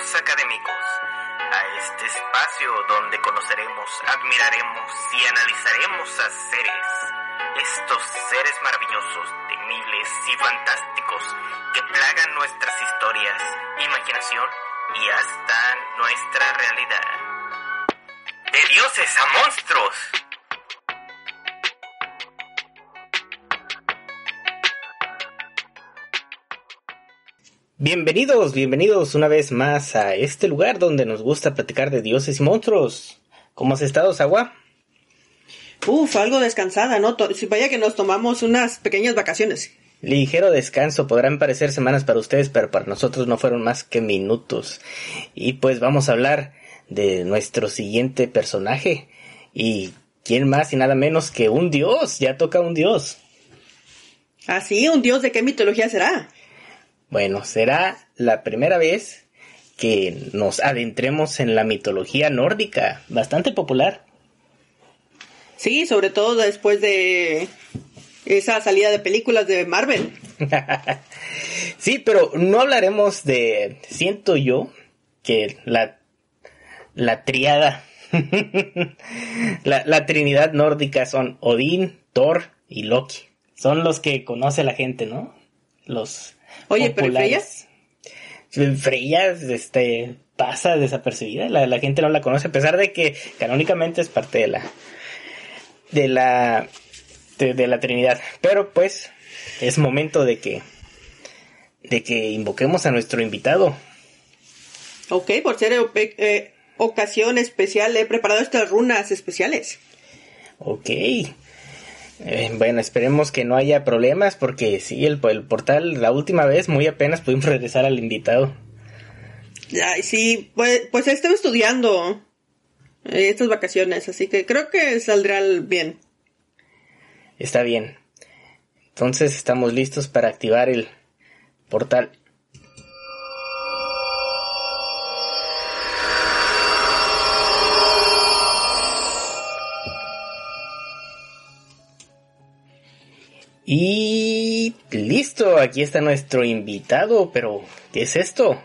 Académicos a este espacio donde conoceremos, admiraremos y analizaremos a seres, estos seres maravillosos, temibles y fantásticos que plagan nuestras historias, imaginación y hasta nuestra realidad. De dioses a monstruos. Bienvenidos, bienvenidos una vez más a este lugar donde nos gusta platicar de dioses y monstruos. ¿Cómo has estado, Sagua? Uf, algo descansada, ¿no? Si vaya que nos tomamos unas pequeñas vacaciones. Ligero descanso, podrán parecer semanas para ustedes, pero para nosotros no fueron más que minutos. Y pues vamos a hablar de nuestro siguiente personaje. Y quién más y nada menos que un dios, ya toca un dios. Así, un dios de qué mitología será. Bueno, será la primera vez que nos adentremos en la mitología nórdica, bastante popular. Sí, sobre todo después de esa salida de películas de Marvel. sí, pero no hablaremos de, siento yo, que la, la triada, la, la trinidad nórdica son Odín, Thor y Loki. Son los que conoce la gente, ¿no? Los Oye, pero populares. Freya, este, pasa desapercibida, la, la gente no la conoce, a pesar de que canónicamente es parte de la, de la, de, de la Trinidad. Pero pues, es momento de que, de que invoquemos a nuestro invitado. Ok, por ser eh, eh, ocasión especial he preparado estas runas especiales. Ok. Eh, bueno, esperemos que no haya problemas porque sí, el, el portal la última vez muy apenas pudimos regresar al invitado. Ay, sí, pues, pues he estado estudiando eh, estas vacaciones, así que creo que saldrá bien. Está bien. Entonces estamos listos para activar el portal. Y listo, aquí está nuestro invitado, pero ¿qué es esto?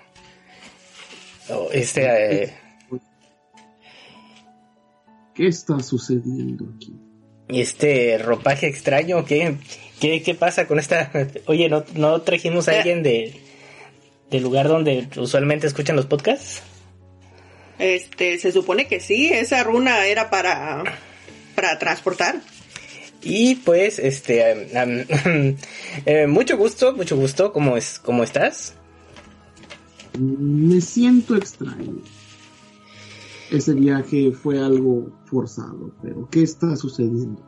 Oh, este... eh, ¿Qué está sucediendo aquí? este ropaje extraño, ¿qué, qué, qué pasa con esta? Oye, ¿no, no trajimos a alguien de del lugar donde usualmente escuchan los podcasts? Este, se supone que sí, esa runa era para, para transportar. Y pues, este, um, eh, mucho gusto, mucho gusto, ¿cómo, es, cómo estás? Me siento extraño. Ese viaje fue algo forzado, pero ¿qué está sucediendo?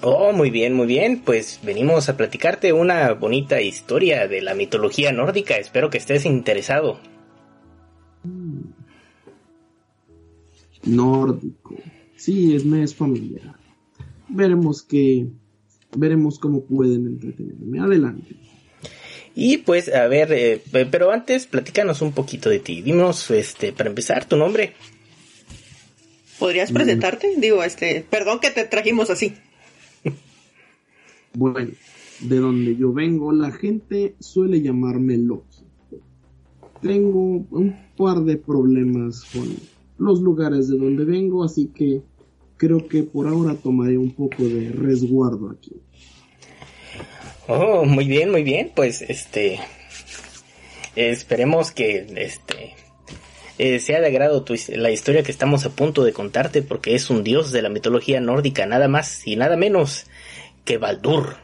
Oh, muy bien, muy bien, pues venimos a platicarte una bonita historia de la mitología nórdica, espero que estés interesado. Nórdico. Sí, es, me es familiar. Veremos que... Veremos cómo pueden entretenerme. Adelante. Y pues, a ver, eh, pero antes, platícanos un poquito de ti. Dinos, este, para empezar, tu nombre. ¿Podrías presentarte? Digo, este, perdón que te trajimos así. Bueno, de donde yo vengo, la gente suele llamarme Loki. Tengo un par de problemas con los lugares de donde vengo, así que creo que por ahora tomaré un poco de resguardo aquí. Oh, muy bien, muy bien. Pues este esperemos que este eh, sea de agrado tu, la historia que estamos a punto de contarte porque es un dios de la mitología nórdica, nada más y nada menos que Baldur.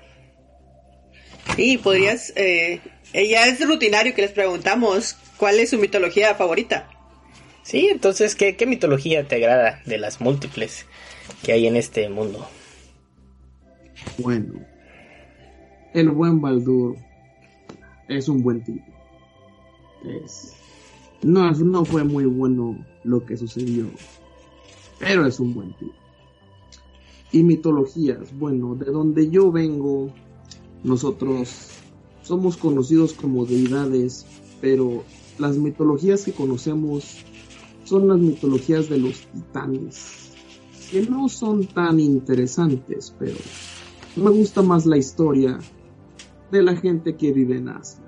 Sí, podrías, eh, ya es rutinario que les preguntamos cuál es su mitología favorita. Sí, entonces, ¿qué, qué mitología te agrada de las múltiples que hay en este mundo? Bueno, el buen Baldur es un buen tipo. Es, no, no fue muy bueno lo que sucedió, pero es un buen tipo. Y mitologías, bueno, de donde yo vengo, nosotros somos conocidos como deidades, pero las mitologías que conocemos son las mitologías de los titanes, que no son tan interesantes, pero me gusta más la historia de la gente que vive en Asia.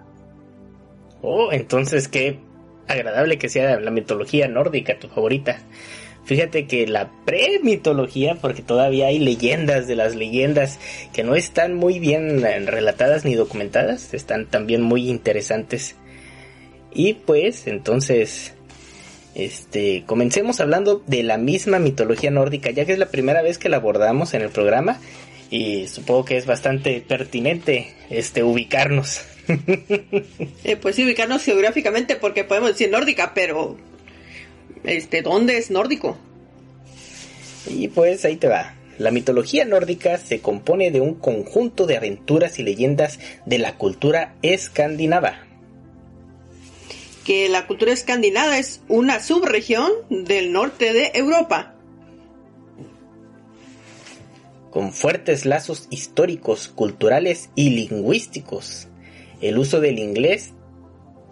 Oh, entonces, ¿qué agradable que sea la mitología nórdica tu favorita. Fíjate que la pre-mitología, porque todavía hay leyendas de las leyendas que no están muy bien relatadas ni documentadas, están también muy interesantes. Y pues entonces, este, comencemos hablando de la misma mitología nórdica, ya que es la primera vez que la abordamos en el programa y supongo que es bastante pertinente este ubicarnos. eh, pues sí, ubicarnos geográficamente porque podemos decir nórdica, pero este, ¿dónde es nórdico? Y pues ahí te va. La mitología nórdica se compone de un conjunto de aventuras y leyendas de la cultura escandinava. Que la cultura escandinava es una subregión del norte de Europa. Con fuertes lazos históricos, culturales y lingüísticos. El uso del inglés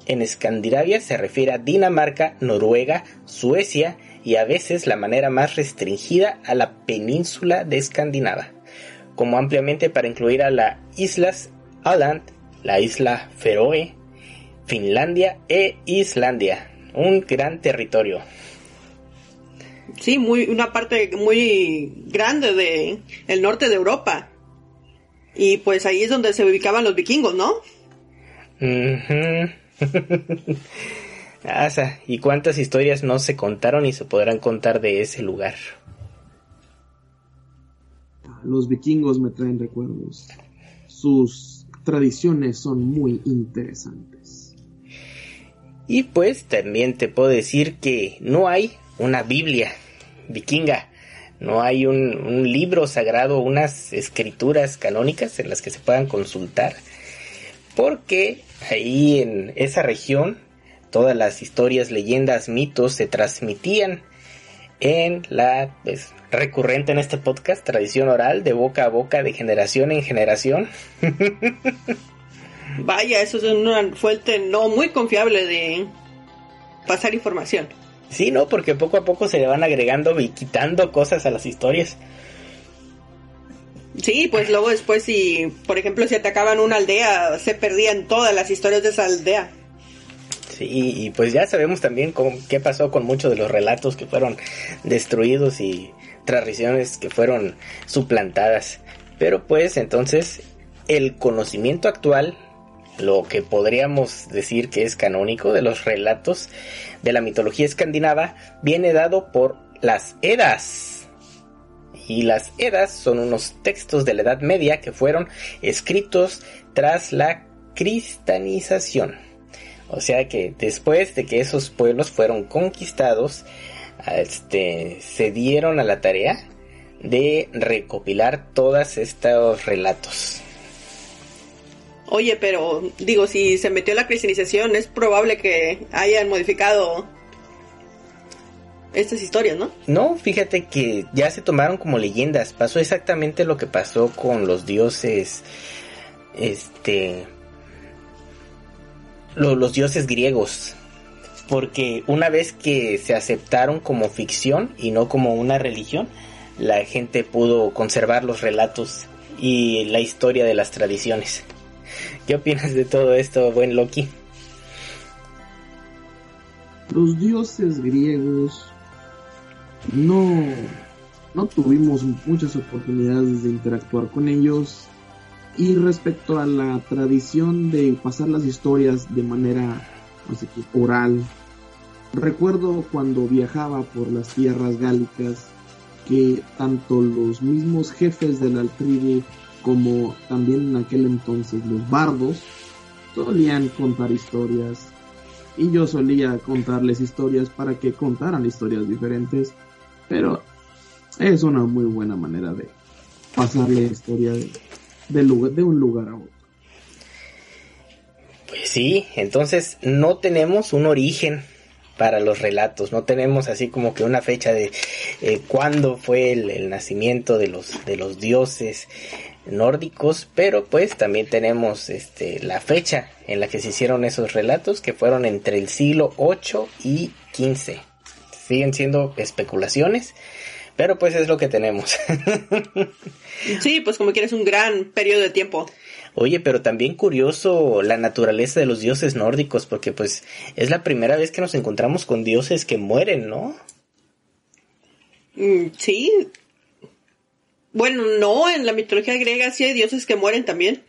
en Escandinavia se refiere a Dinamarca, Noruega, Suecia y a veces la manera más restringida a la península de Escandinava, como ampliamente para incluir a las islas Åland, la isla Feroe, Finlandia e Islandia, un gran territorio. Sí, muy, una parte muy grande de el norte de Europa. Y pues ahí es donde se ubicaban los vikingos, ¿no? Asa, ¿y cuántas historias no se contaron y se podrán contar de ese lugar? Los vikingos me traen recuerdos. Sus tradiciones son muy interesantes. Y pues también te puedo decir que no hay una Biblia vikinga. No hay un, libro sagrado, unas escrituras canónicas en las que se puedan consultar. Porque ahí en esa región todas las historias, leyendas, mitos se transmitían en la pues, recurrente en este podcast tradición oral de boca a boca de generación en generación. Vaya, eso es una fuente no muy confiable de pasar información. Sí, no, porque poco a poco se le van agregando y quitando cosas a las historias. Sí, pues luego después si, por ejemplo, si atacaban una aldea, se perdían todas las historias de esa aldea. Sí, y pues ya sabemos también qué pasó con muchos de los relatos que fueron destruidos y tradiciones que fueron suplantadas. Pero pues entonces el conocimiento actual, lo que podríamos decir que es canónico de los relatos de la mitología escandinava, viene dado por las Edas y las Edas son unos textos de la Edad Media que fueron escritos tras la cristianización. O sea que después de que esos pueblos fueron conquistados, este, se dieron a la tarea de recopilar todos estos relatos. Oye, pero digo, si se metió la cristianización, es probable que hayan modificado estas historias, ¿no? No, fíjate que ya se tomaron como leyendas. Pasó exactamente lo que pasó con los dioses, este, los dioses griegos. Porque una vez que se aceptaron como ficción y no como una religión, la gente pudo conservar los relatos y la historia de las tradiciones. ¿Qué opinas de todo esto, buen Loki? Los dioses griegos no, no tuvimos muchas oportunidades de interactuar con ellos. Y respecto a la tradición de pasar las historias de manera oral, recuerdo cuando viajaba por las tierras gálicas que tanto los mismos jefes de la tribu como también en aquel entonces los bardos solían contar historias y yo solía contarles historias para que contaran historias diferentes pero es una muy buena manera de pasar la historia de, de un lugar a otro. Pues sí, entonces no tenemos un origen para los relatos, no tenemos así como que una fecha de eh, cuándo fue el, nacimiento de los, de los dioses nórdicos, pero pues también tenemos este, la fecha en la que se hicieron esos relatos, que fueron entre el siglo 8 y 15 siguen siendo especulaciones, pero pues es lo que tenemos. sí, pues como quieres un gran periodo de tiempo. Oye, pero también curioso la naturaleza de los dioses nórdicos, porque pues es la primera vez que nos encontramos con dioses que mueren, ¿no? Mm, sí. Bueno, no, en la mitología griega sí hay dioses que mueren también.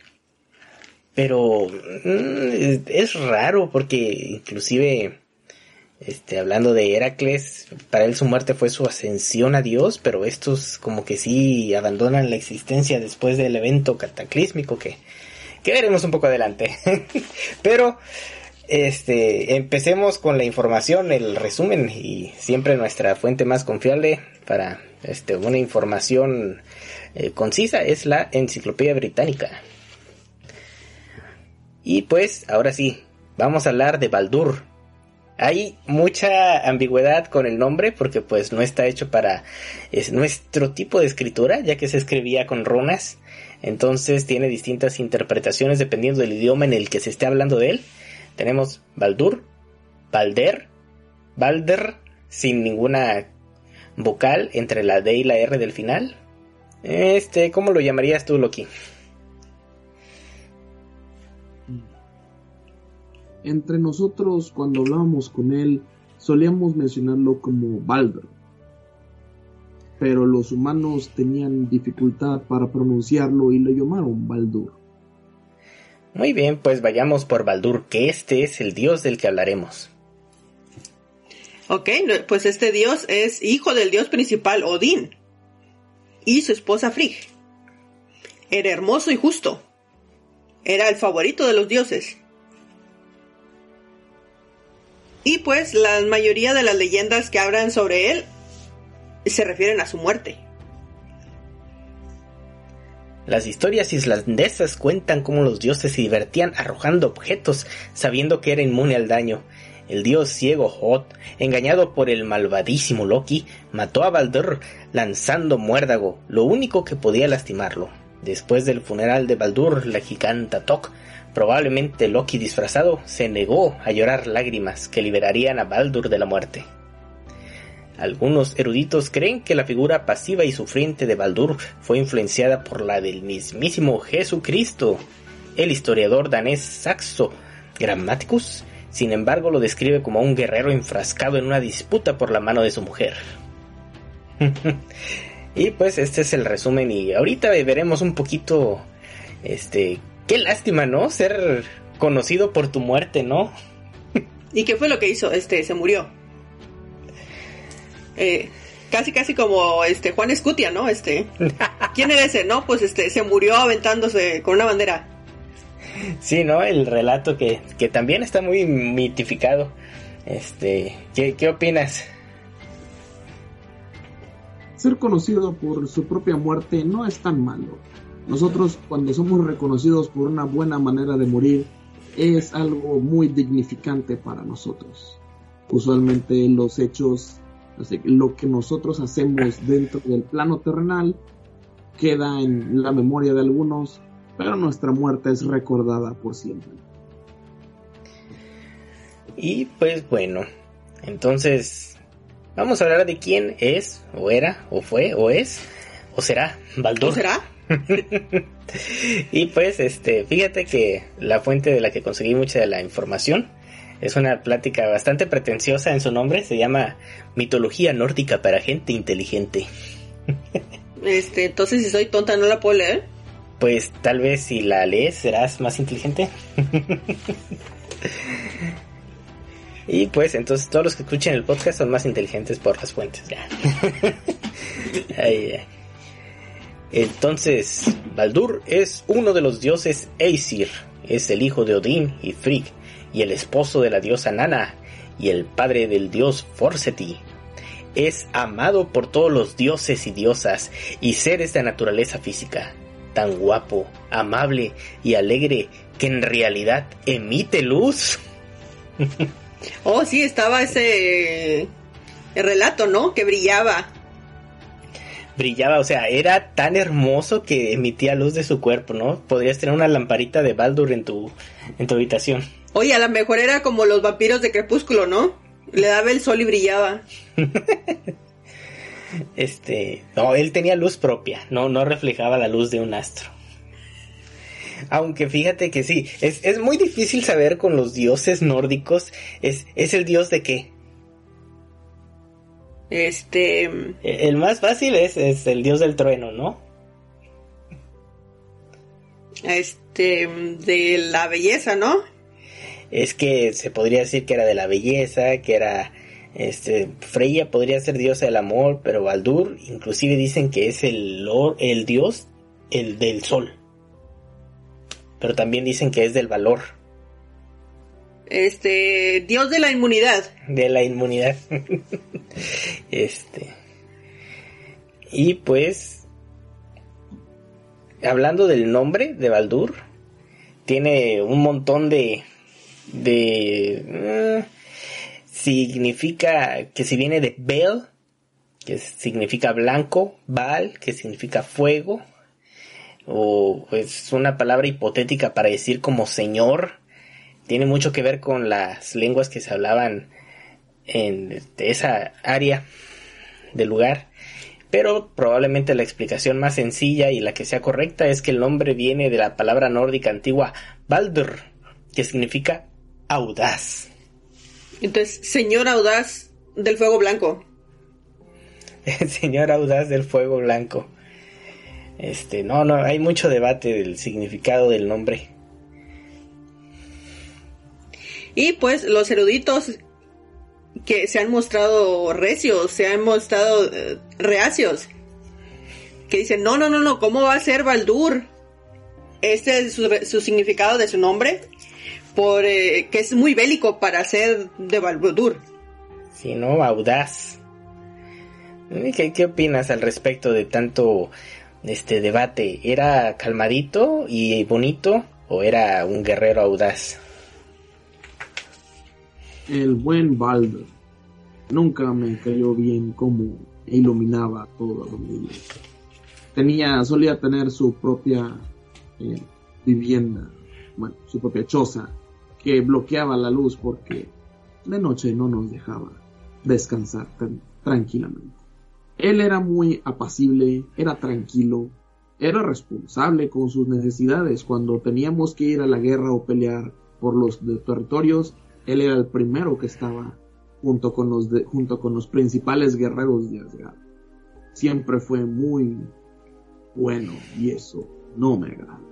Pero mm, es raro porque inclusive este, hablando de Heracles, para él su muerte fue su ascensión a Dios, pero estos como que sí abandonan la existencia después del evento cataclísmico que, que veremos un poco adelante. pero este, empecemos con la información, el resumen y siempre nuestra fuente más confiable para este, una información eh, concisa es la Enciclopedia Británica. Y pues, ahora sí, vamos a hablar de Baldur, hay mucha ambigüedad con el nombre porque pues no está hecho para es nuestro tipo de escritura, ya que se escribía con runas. Entonces tiene distintas interpretaciones dependiendo del idioma en el que se esté hablando de él. Tenemos Baldur, Balder, Balder sin ninguna vocal entre la D y la R del final. Este, ¿cómo lo llamarías tú, Loki? Entre nosotros, cuando hablábamos con él, solíamos mencionarlo como Baldur. Pero los humanos tenían dificultad para pronunciarlo y lo llamaron Baldur. Muy bien, pues vayamos por Baldur, que este es el dios del que hablaremos. Ok, pues este dios es hijo del dios principal Odín y su esposa Frigg. Era hermoso y justo. Era el favorito de los dioses. Y pues la mayoría de las leyendas que hablan sobre él se refieren a su muerte. Las historias islandesas cuentan cómo los dioses se divertían arrojando objetos, sabiendo que era inmune al daño. El dios ciego Hot, engañado por el malvadísimo Loki, mató a Baldur lanzando muérdago, lo único que podía lastimarlo. Después del funeral de Baldur, la giganta Tok Probablemente Loki disfrazado se negó a llorar lágrimas que liberarían a Baldur de la muerte. Algunos eruditos creen que la figura pasiva y sufriente de Baldur fue influenciada por la del mismísimo Jesucristo. El historiador danés Saxo Grammaticus, sin embargo, lo describe como un guerrero enfrascado en una disputa por la mano de su mujer. y pues este es el resumen y ahorita veremos un poquito este Qué lástima, ¿no? Ser conocido por tu muerte, ¿no? ¿Y qué fue lo que hizo? Este, se murió. Eh, casi casi como este Juan Escutia, ¿no? Este. ¿Quién era ese? No, pues este se murió aventándose con una bandera. Sí, ¿no? El relato que, que también está muy mitificado. Este, ¿qué, ¿qué opinas? Ser conocido por su propia muerte no es tan malo. Nosotros cuando somos reconocidos por una buena manera de morir es algo muy dignificante para nosotros. Usualmente los hechos, lo que nosotros hacemos dentro del plano terrenal queda en la memoria de algunos, pero nuestra muerte es recordada por siempre. Y pues bueno, entonces vamos a hablar de quién es, o era, o fue, o es, o será Baldur. ¿O será? y pues, este, fíjate que la fuente de la que conseguí mucha de la información es una plática bastante pretenciosa en su nombre, se llama Mitología Nórdica para gente inteligente. este, entonces si soy tonta no la puedo leer. Pues tal vez si la lees serás más inteligente. y pues entonces todos los que escuchen el podcast son más inteligentes por las fuentes. Ya. Entonces, Baldur es uno de los dioses Aesir, es el hijo de Odín y Frigg, y el esposo de la diosa Nana, y el padre del dios Forseti. Es amado por todos los dioses y diosas y seres de naturaleza física, tan guapo, amable y alegre que en realidad emite luz. oh, sí, estaba ese relato, ¿no? Que brillaba brillaba, o sea, era tan hermoso que emitía luz de su cuerpo, ¿no? Podrías tener una lamparita de Baldur en tu, en tu habitación. Oye, a lo mejor era como los vampiros de Crepúsculo, ¿no? Le daba el sol y brillaba. este, no, él tenía luz propia, no, no reflejaba la luz de un astro. Aunque fíjate que sí, es, es muy difícil saber con los dioses nórdicos, es, es el dios de qué. Este. El más fácil es, es el dios del trueno, ¿no? Este. De la belleza, ¿no? Es que se podría decir que era de la belleza, que era. Este, Freya podría ser diosa del amor, pero Baldur inclusive dicen que es el, lor- el dios el del sol. Pero también dicen que es del valor, Este. Dios de la inmunidad. de la inmunidad. este. Y pues hablando del nombre de Baldur, tiene un montón de de eh, significa que si viene de Bel, que significa blanco, Baal, que significa fuego, o es una palabra hipotética para decir como señor, tiene mucho que ver con las lenguas que se hablaban en esa área del lugar. Pero probablemente la explicación más sencilla y la que sea correcta es que el nombre viene de la palabra nórdica antigua Baldur, que significa audaz. Entonces, señor audaz del fuego blanco. El señor audaz del fuego blanco. Este, no, no, hay mucho debate del significado del nombre. Y pues los eruditos que se han mostrado recios, se han mostrado eh, reacios. Que dicen, no, no, no, no, ¿cómo va a ser Baldur? Este es su, significado de su nombre. Por, eh, que es muy bélico para ser de Baldur. Si no, audaz. ¿Qué, qué opinas al respecto de tanto este debate? ¿Era calmadito y bonito o era un guerrero audaz? El buen Baldur nunca me cayó bien cómo iluminaba todo a donde. Tenía, solía tener su propia eh, vivienda, bueno, su propia choza, que bloqueaba la luz porque de noche no nos dejaba descansar tan tranquilamente. Él era muy apacible, era tranquilo, era responsable con sus necesidades. Cuando teníamos que ir a la guerra o pelear por los territorios, él era el primero que estaba junto con los, junto con los principales guerreros de Asgard. Siempre fue muy bueno y eso no me agrada.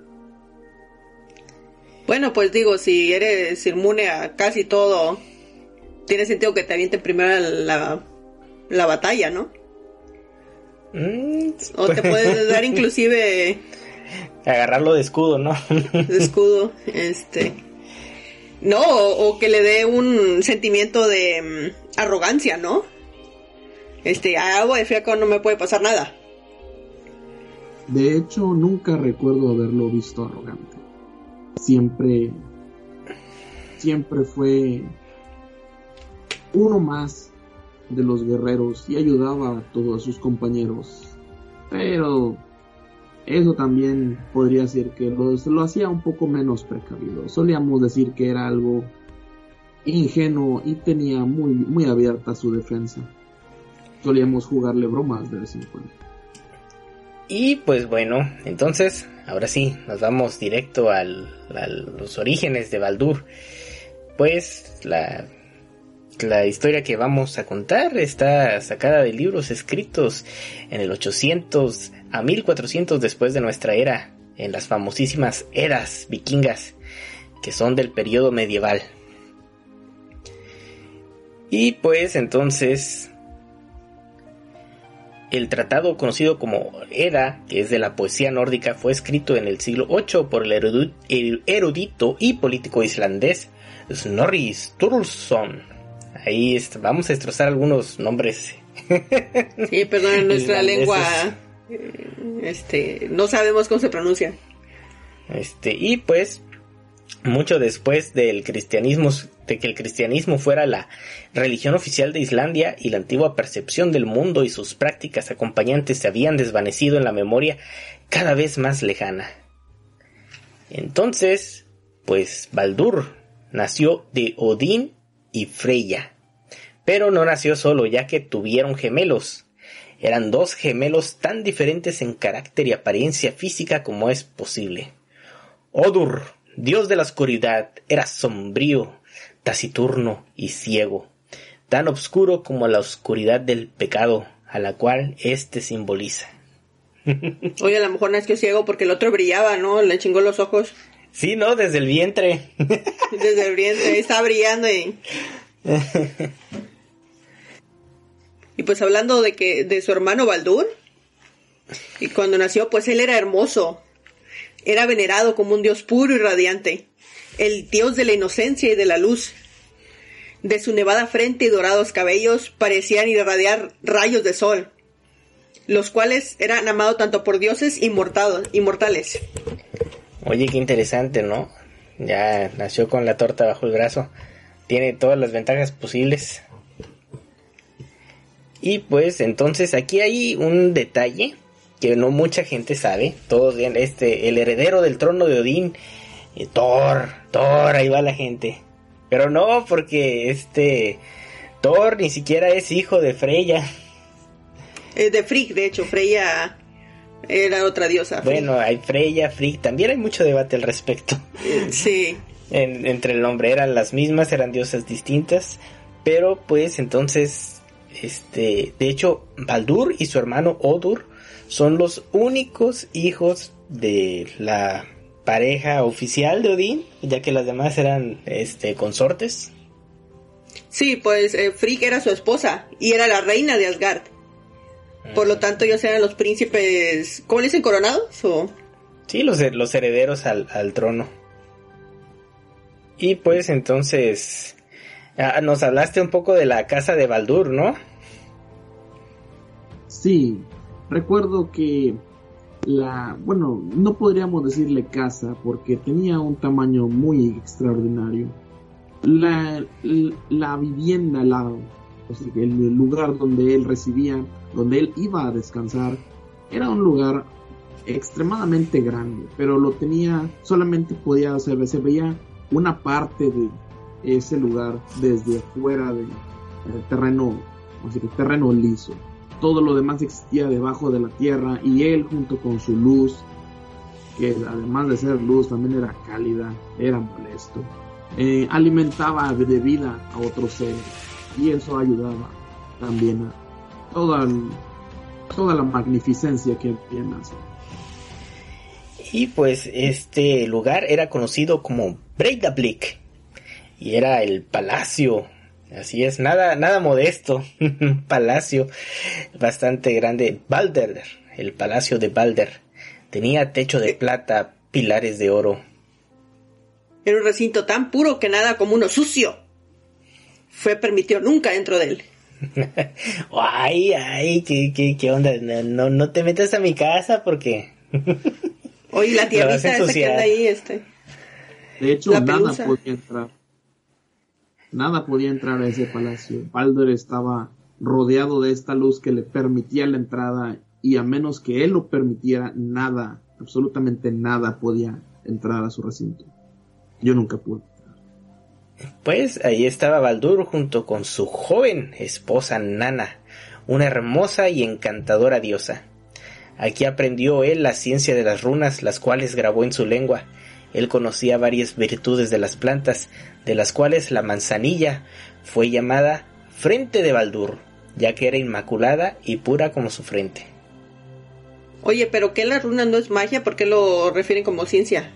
Bueno, pues digo, si eres inmune a casi todo, tiene sentido que te avienten primero la, la batalla, ¿no? Mm, O te puedes dar inclusive agarrarlo de escudo, ¿no? de escudo, este. No, o, o que le dé un sentimiento de mm, arrogancia, ¿no? Este, a agua de fiaco no me puede pasar nada. De hecho, nunca recuerdo haberlo visto arrogante. Siempre, siempre fue uno más de los guerreros y ayudaba a todos sus compañeros. Pero eso también podría ser que los- lo hacía un poco menos precavido. Solíamos decir que era algo ingenuo y tenía muy, muy abierta su defensa. Solíamos jugarle bromas de vez en cuando. Y pues bueno, entonces, ahora sí, nos vamos directo a los orígenes de Baldur. Pues la, la historia que vamos a contar está sacada de libros escritos en el 800 a 1400 después de nuestra era, en las famosísimas eras vikingas, que son del periodo medieval. Y pues entonces el tratado conocido como Edda, que es de la poesía nórdica, fue escrito en el siglo VIII por el erudito y político islandés Snorri Sturluson. Ahí vamos a destrozar algunos nombres. Sí, perdón, nuestra lengua, eh, este, no sabemos cómo se pronuncia. Este, y pues, mucho después del cristianismo, de que el cristianismo fuera la religión oficial de Islandia y la antigua percepción del mundo y sus prácticas acompañantes se habían desvanecido en la memoria cada vez más lejana. Entonces, pues Baldur nació de Odín y Freya. Pero no nació solo, ya que tuvieron gemelos. Eran dos gemelos tan diferentes en carácter y apariencia física como es posible. Odur, dios de la oscuridad, era sombrío, taciturno y ciego, tan oscuro como la oscuridad del pecado, a la cual éste simboliza. Oye, a lo mejor nació ciego porque el otro brillaba, ¿no? Le chingó los ojos. Sí, ¿no? Desde el vientre. Desde el vientre, está brillando y... y pues hablando de que de su hermano Baldur, y cuando nació, pues él era hermoso. Era venerado como un dios puro y radiante, el dios de la inocencia y de la luz. De su nevada frente y dorados cabellos parecían irradiar rayos de sol, los cuales eran amados tanto por dioses y mortales. Oye, qué interesante, ¿no? Ya nació con la torta bajo el brazo. Tiene todas las ventajas posibles. Y pues entonces aquí hay un detalle que no mucha gente sabe. Todos este, el heredero del trono de Odín, eh, Thor, Thor, ahí va la gente. Pero no, porque este Thor ni siquiera es hijo de Freya. Es de Frigg, de hecho, Freya era otra diosa. Bueno, hay Freya, Frigg, también hay mucho debate al respecto. Eh, sí. entre el nombre eran las mismas, eran diosas distintas, pero pues entonces, este, de hecho, Baldur y su hermano Odur son los únicos hijos de la pareja oficial de Odín, ya que las demás eran este consortes. Sí, pues eh, Frigg era su esposa y era la reina de Asgard. Por lo tanto, ellos eran los príncipes, ¿cómo le dicen, coronados? O? Sí, los, los herederos al, al trono. Y pues entonces, ah, nos hablaste un poco de la casa de Baldur, ¿no? Sí, recuerdo que la, bueno, no podríamos decirle casa porque tenía un tamaño muy extraordinario. La, la vivienda, la, el lugar donde él residía, donde él iba a descansar, era un lugar extremadamente grande, pero lo tenía, solamente podía, se, se veía una parte de ese lugar desde afuera del terreno, así que terreno liso. Todo lo demás existía debajo de la tierra y él junto con su luz, que además de ser luz también era cálida, era molesto, eh, alimentaba de vida a otros seres y eso ayudaba también a toda, toda la magnificencia que él tiene. Y pues este lugar era conocido como Breidablik y era el palacio. Así es, nada, nada modesto, un palacio bastante grande. Balder, el palacio de Balder, tenía techo de plata, pilares de oro. Era un recinto tan puro que nada como uno sucio fue permitido nunca dentro de él. ay, ay, ¿qué, qué, qué onda? No, no te metas a mi casa porque... Oye, la tierrita esa que anda ahí, este... De hecho, nada podía entrar. Nada podía entrar a ese palacio. Baldur estaba rodeado de esta luz que le permitía la entrada y a menos que él lo permitiera, nada, absolutamente nada podía entrar a su recinto. Yo nunca pude. Pues ahí estaba Baldur junto con su joven esposa Nana, una hermosa y encantadora diosa. Aquí aprendió él la ciencia de las runas, las cuales grabó en su lengua. Él conocía varias virtudes de las plantas, de las cuales la manzanilla fue llamada frente de Baldur, ya que era inmaculada y pura como su frente. Oye, pero ¿qué la runa no es magia? ¿Por qué lo refieren como ciencia?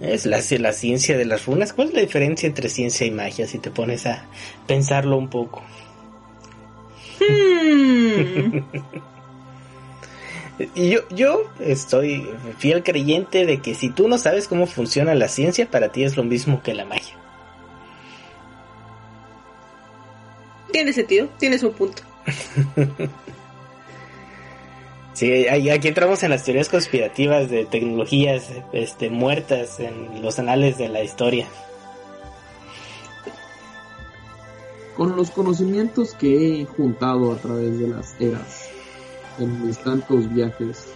Es la, la ciencia de las runas. ¿Cuál es la diferencia entre ciencia y magia si te pones a pensarlo un poco? Hmm. y yo, yo estoy fiel creyente de que si tú no sabes cómo funciona la ciencia, para ti es lo mismo que la magia. Tiene sentido, tienes un punto. Sí, aquí entramos en las teorías conspirativas de tecnologías este, muertas en los anales de la historia. Con los conocimientos que he juntado a través de las eras, en mis tantos viajes,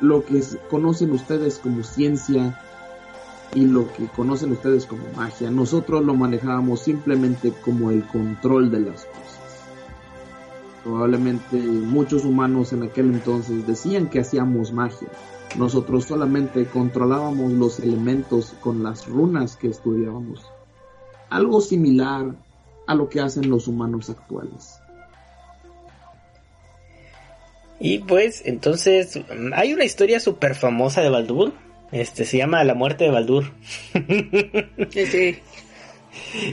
lo que conocen ustedes como ciencia y lo que conocen ustedes como magia, nosotros lo manejábamos simplemente como el control de las cosas. Probablemente muchos humanos en aquel entonces decían que hacíamos magia, nosotros solamente controlábamos los elementos con las runas que estudiábamos. Algo similar a lo que hacen los humanos actuales. Y pues, entonces, hay una historia súper famosa de Baldur. Este se llama La muerte de Baldur. Sí.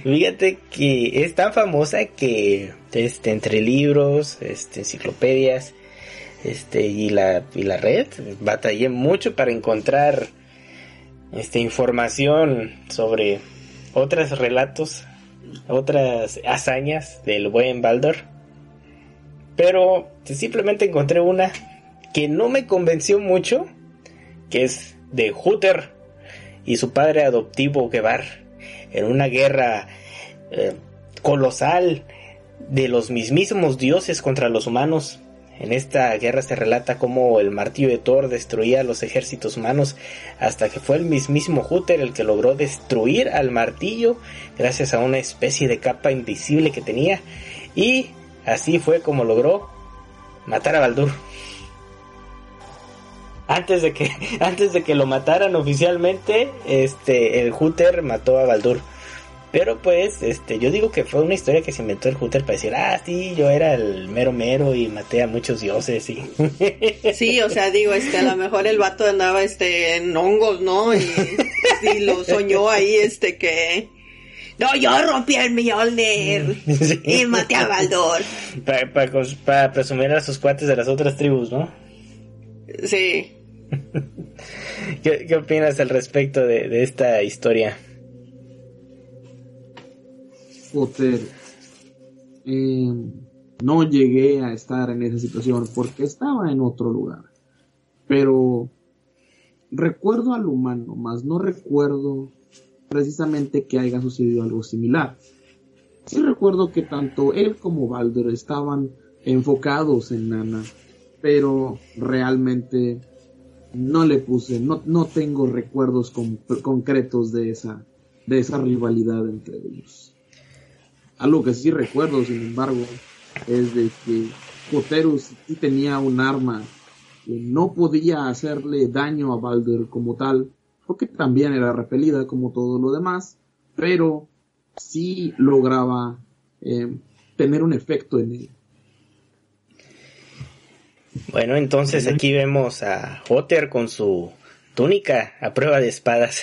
Fíjate que es tan famosa que este, entre libros, este, enciclopedias, este, y la, y la red, batallé mucho para encontrar este, información sobre otros relatos, otras hazañas del buen Baldur. Pero simplemente encontré una que no me convenció mucho, que es de Hooter y su padre adoptivo Gevar en una guerra eh, colosal de los mismísimos dioses contra los humanos. En esta guerra se relata cómo el martillo de Thor destruía a los ejércitos humanos hasta que fue el mismísimo Hooter el que logró destruir al martillo gracias a una especie de capa invisible que tenía y así fue como logró matar a Baldur. Antes de que antes de que lo mataran oficialmente, este el Hooter mató a Baldur. Pero pues, este, yo digo que fue una historia que se inventó el Hooter para decir, ah, sí, yo era el mero mero y maté a muchos dioses y... Sí, o sea, digo, este, a lo mejor el vato andaba, este, en hongos, ¿no? Y, y lo soñó ahí, este, que... No, yo rompí el Mjolnir Sí. y maté a Baldur. Para, para, cos- para presumir a sus cuates de las otras tribus, ¿no? Sí. ¿Qué, qué opinas al respecto de, de esta historia? Potter, eh, no llegué a estar en esa situación porque estaba en otro lugar. Pero recuerdo al humano, más no recuerdo precisamente que haya sucedido algo similar. Sí recuerdo que tanto él como Baldur estaban enfocados en Nana, pero realmente no le puse, no, no tengo recuerdos con- concretos de esa, de esa rivalidad entre ellos. Algo que sí recuerdo, sin embargo, es de que Coterus sí tenía un arma que no podía hacerle daño a Baldur como tal, porque también era repelida como todo lo demás, pero sí lograba eh, tener un efecto en él. Bueno, entonces aquí vemos a Otter con su túnica a prueba de espadas,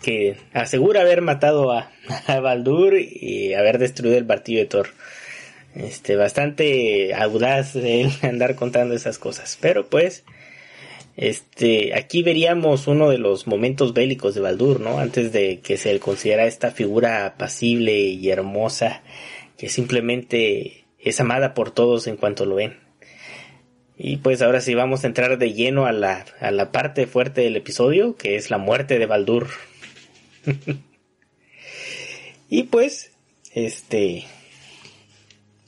que asegura haber matado a, a Baldur y haber destruido el martillo de Thor. Este, bastante audaz de él andar contando esas cosas. Pero pues, este, aquí veríamos uno de los momentos bélicos de Baldur, ¿no? Antes de que se le considera esta figura apacible y hermosa, que simplemente es amada por todos en cuanto lo ven. Y pues ahora sí vamos a entrar de lleno a la, a la parte fuerte del episodio, que es la muerte de Baldur. y pues, este,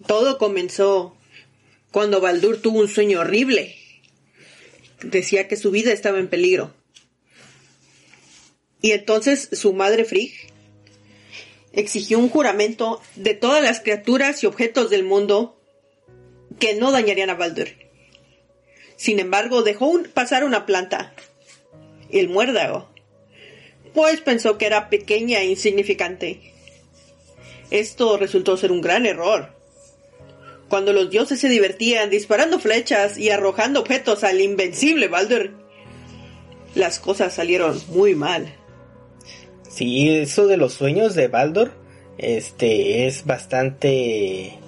Todo comenzó cuando Baldur tuvo un sueño horrible. Decía que su vida estaba en peligro. Y entonces su madre Frigg exigió un juramento de todas las criaturas y objetos del mundo que no dañarían a Baldur. Sin embargo, dejó un- pasar una planta, el muérdago, pues pensó que era pequeña e insignificante. Esto resultó ser un gran error. Cuando los dioses se divertían disparando flechas y arrojando objetos al invencible Baldur, las cosas salieron muy mal. sí, eso de los sueños de Baldur, este, es bastante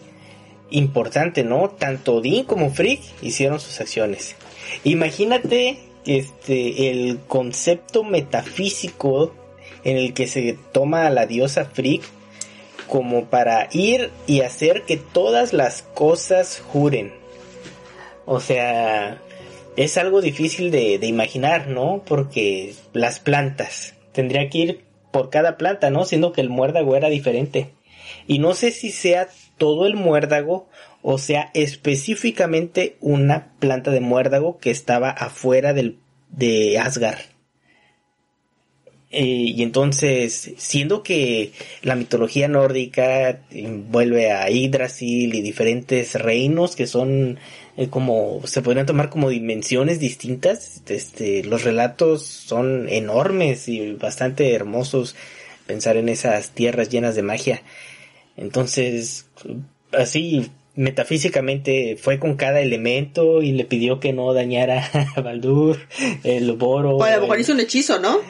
importante, ¿no? Tanto Odín como Frigg hicieron sus acciones. Imagínate este el concepto metafísico en el que se toma a la diosa Frigg como para ir y hacer que todas las cosas juren. O sea, es algo difícil de, de imaginar, ¿no? Porque las plantas, tendría que ir por cada planta, ¿no? Siendo que el muérdago era diferente. Y no sé si sea todo el muérdago o sea específicamente una planta de muérdago que estaba afuera del, de Asgard. Eh, y entonces, siendo que la mitología nórdica envuelve a Yggdrasil y diferentes reinos que son eh, como se podrían tomar como dimensiones distintas. Este, los relatos son enormes y bastante hermosos. Pensar en esas tierras llenas de magia. Entonces, así metafísicamente fue con cada elemento y le pidió que no dañara a Baldur, el Boro. O a lo mejor hizo un hechizo, ¿no?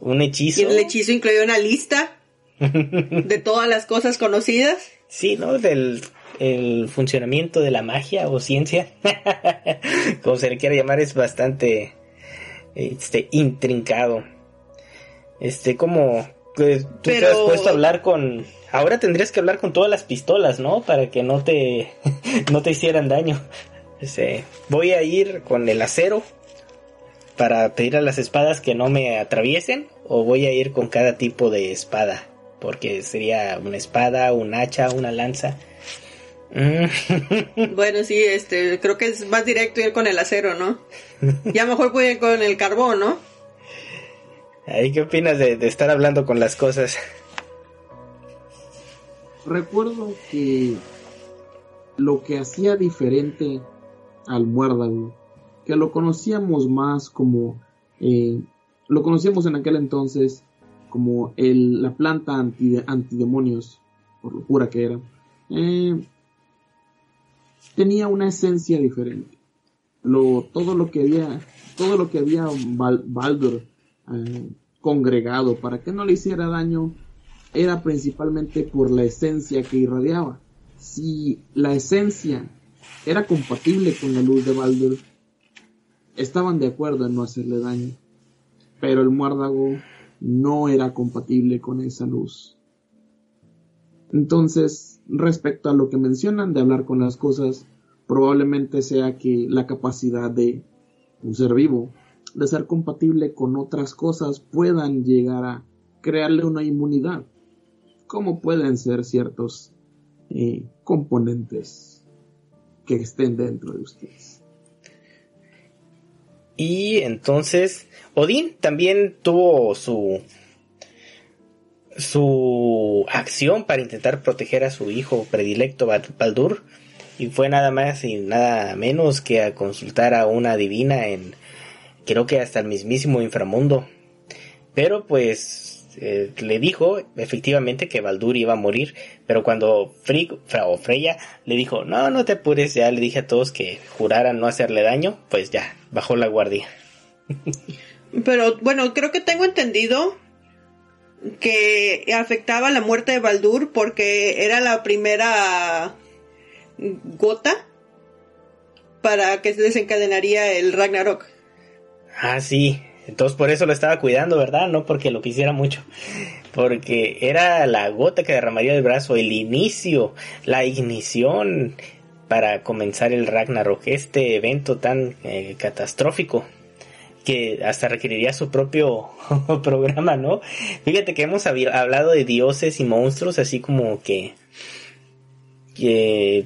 Un hechizo. Y el hechizo incluyó una lista de todas las cosas conocidas. Sí, ¿no? Del el funcionamiento de la magia o ciencia, como se le quiera llamar, es bastante este intrincado. Este, como pues, tú te has puesto a hablar con ahora tendrías que hablar con todas las pistolas, ¿no? Para que no te no te hicieran daño. Este, voy a ir con el acero para pedir a las espadas que no me atraviesen o voy a ir con cada tipo de espada, porque sería una espada, un hacha, una lanza. bueno, sí, este, creo que es más directo ir con el acero, ¿no? Ya mejor voy ir con el carbón, ¿no? ¿Qué opinas de, estar hablando con las cosas? Recuerdo que lo que hacía diferente al muérdago, que lo conocíamos más como, eh, lo conocíamos en aquel entonces como el, la planta anti, antidemonios, por lo pura que era. Eh, tenía una esencia diferente. Lo, todo lo que había, todo lo que había Baldur eh, congregado para que no le hiciera daño era principalmente por la esencia que irradiaba. Si la esencia era compatible con la luz de Baldur, estaban de acuerdo en no hacerle daño. Pero el muérdago no era compatible con esa luz. Entonces, respecto a lo que mencionan de hablar con las cosas, probablemente sea que la capacidad de un ser vivo, de ser compatible con otras cosas, puedan llegar a crearle una inmunidad, como pueden ser ciertos eh, componentes que estén dentro de ustedes. Y entonces, Odín también tuvo su su acción para intentar proteger a su hijo predilecto Baldur. Y fue nada más y nada menos que a consultar a una divina en creo que hasta el mismísimo inframundo. Pero pues eh, le dijo efectivamente que Baldur iba a morir pero cuando Frigg o Freya le dijo no no te apures ya le dije a todos que juraran no hacerle daño pues ya bajó la guardia pero bueno creo que tengo entendido que afectaba la muerte de Baldur porque era la primera gota para que se desencadenaría el Ragnarok. Ah, sí. Entonces por eso lo estaba cuidando, ¿verdad? No porque lo quisiera mucho. Porque era la gota que derramaría el brazo, el inicio, la ignición para comenzar el Ragnarok, este evento tan eh, catastrófico que hasta requeriría su propio programa, ¿no? Fíjate que hemos hablado de dioses y monstruos, así como que...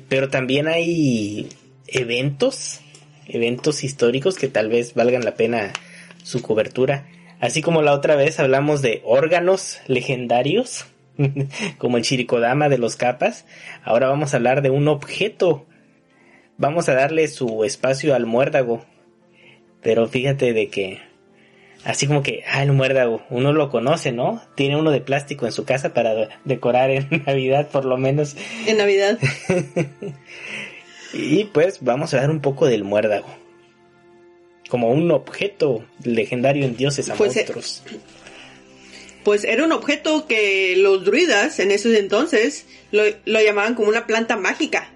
pero también hay eventos, eventos históricos que tal vez valgan la pena su cobertura. Así como la otra vez hablamos de órganos legendarios, como el Chirikodama de los capas, ahora vamos a hablar de un objeto. Vamos a darle su espacio al muérdago, pero fíjate de que, así como que, ah, el muérdago, uno lo conoce, ¿no? Tiene uno de plástico en su casa para decorar en Navidad, por lo menos. En Navidad. y pues vamos a ver un poco del muérdago. Como un objeto legendario en dioses a pues, eh, pues era un objeto que los druidas en esos entonces lo, lo llamaban como una planta mágica.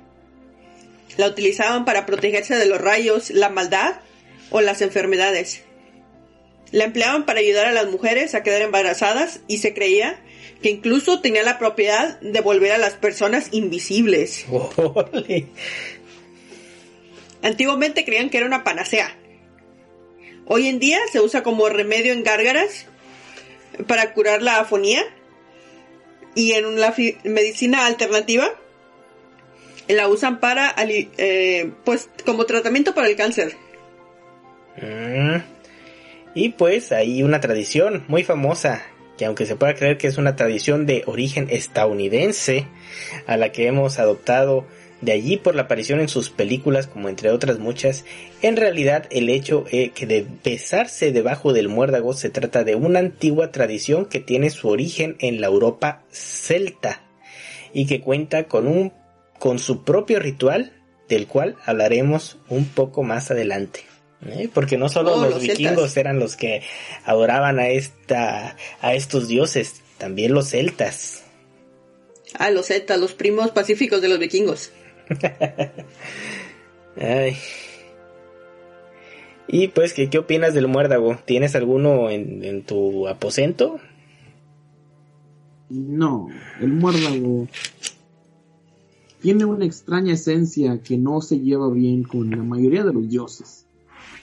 La utilizaban para protegerse de los rayos, la maldad o las enfermedades. La empleaban para ayudar a las mujeres a quedar embarazadas y se creía que incluso tenía la propiedad de volver a las personas invisibles. Antiguamente creían que era una panacea. Hoy en día se usa como remedio en gárgaras para curar la afonía y en la medicina alternativa la usan para eh, pues como tratamiento para el cáncer. Mm. Y pues hay una tradición muy famosa, que aunque se pueda creer que es una tradición de origen estadounidense, a la que hemos adoptado De allí por la aparición en sus películas, como entre otras muchas, en realidad el hecho eh, que de besarse debajo del muérdago se trata de una antigua tradición que tiene su origen en la Europa celta y que cuenta con un con su propio ritual del cual hablaremos un poco más adelante. ¿eh? Porque no solo Oh, los, los vikingos celtas. eran los que adoraban a esta a estos dioses, también los celtas. Ah, los Zetas, los primos pacíficos de los vikingos. Ay. Y pues, ¿qué, qué opinas del muérdago? ¿Tienes alguno en, en tu aposento? No, el muérdago tiene una extraña esencia que no se lleva bien con la mayoría de los dioses,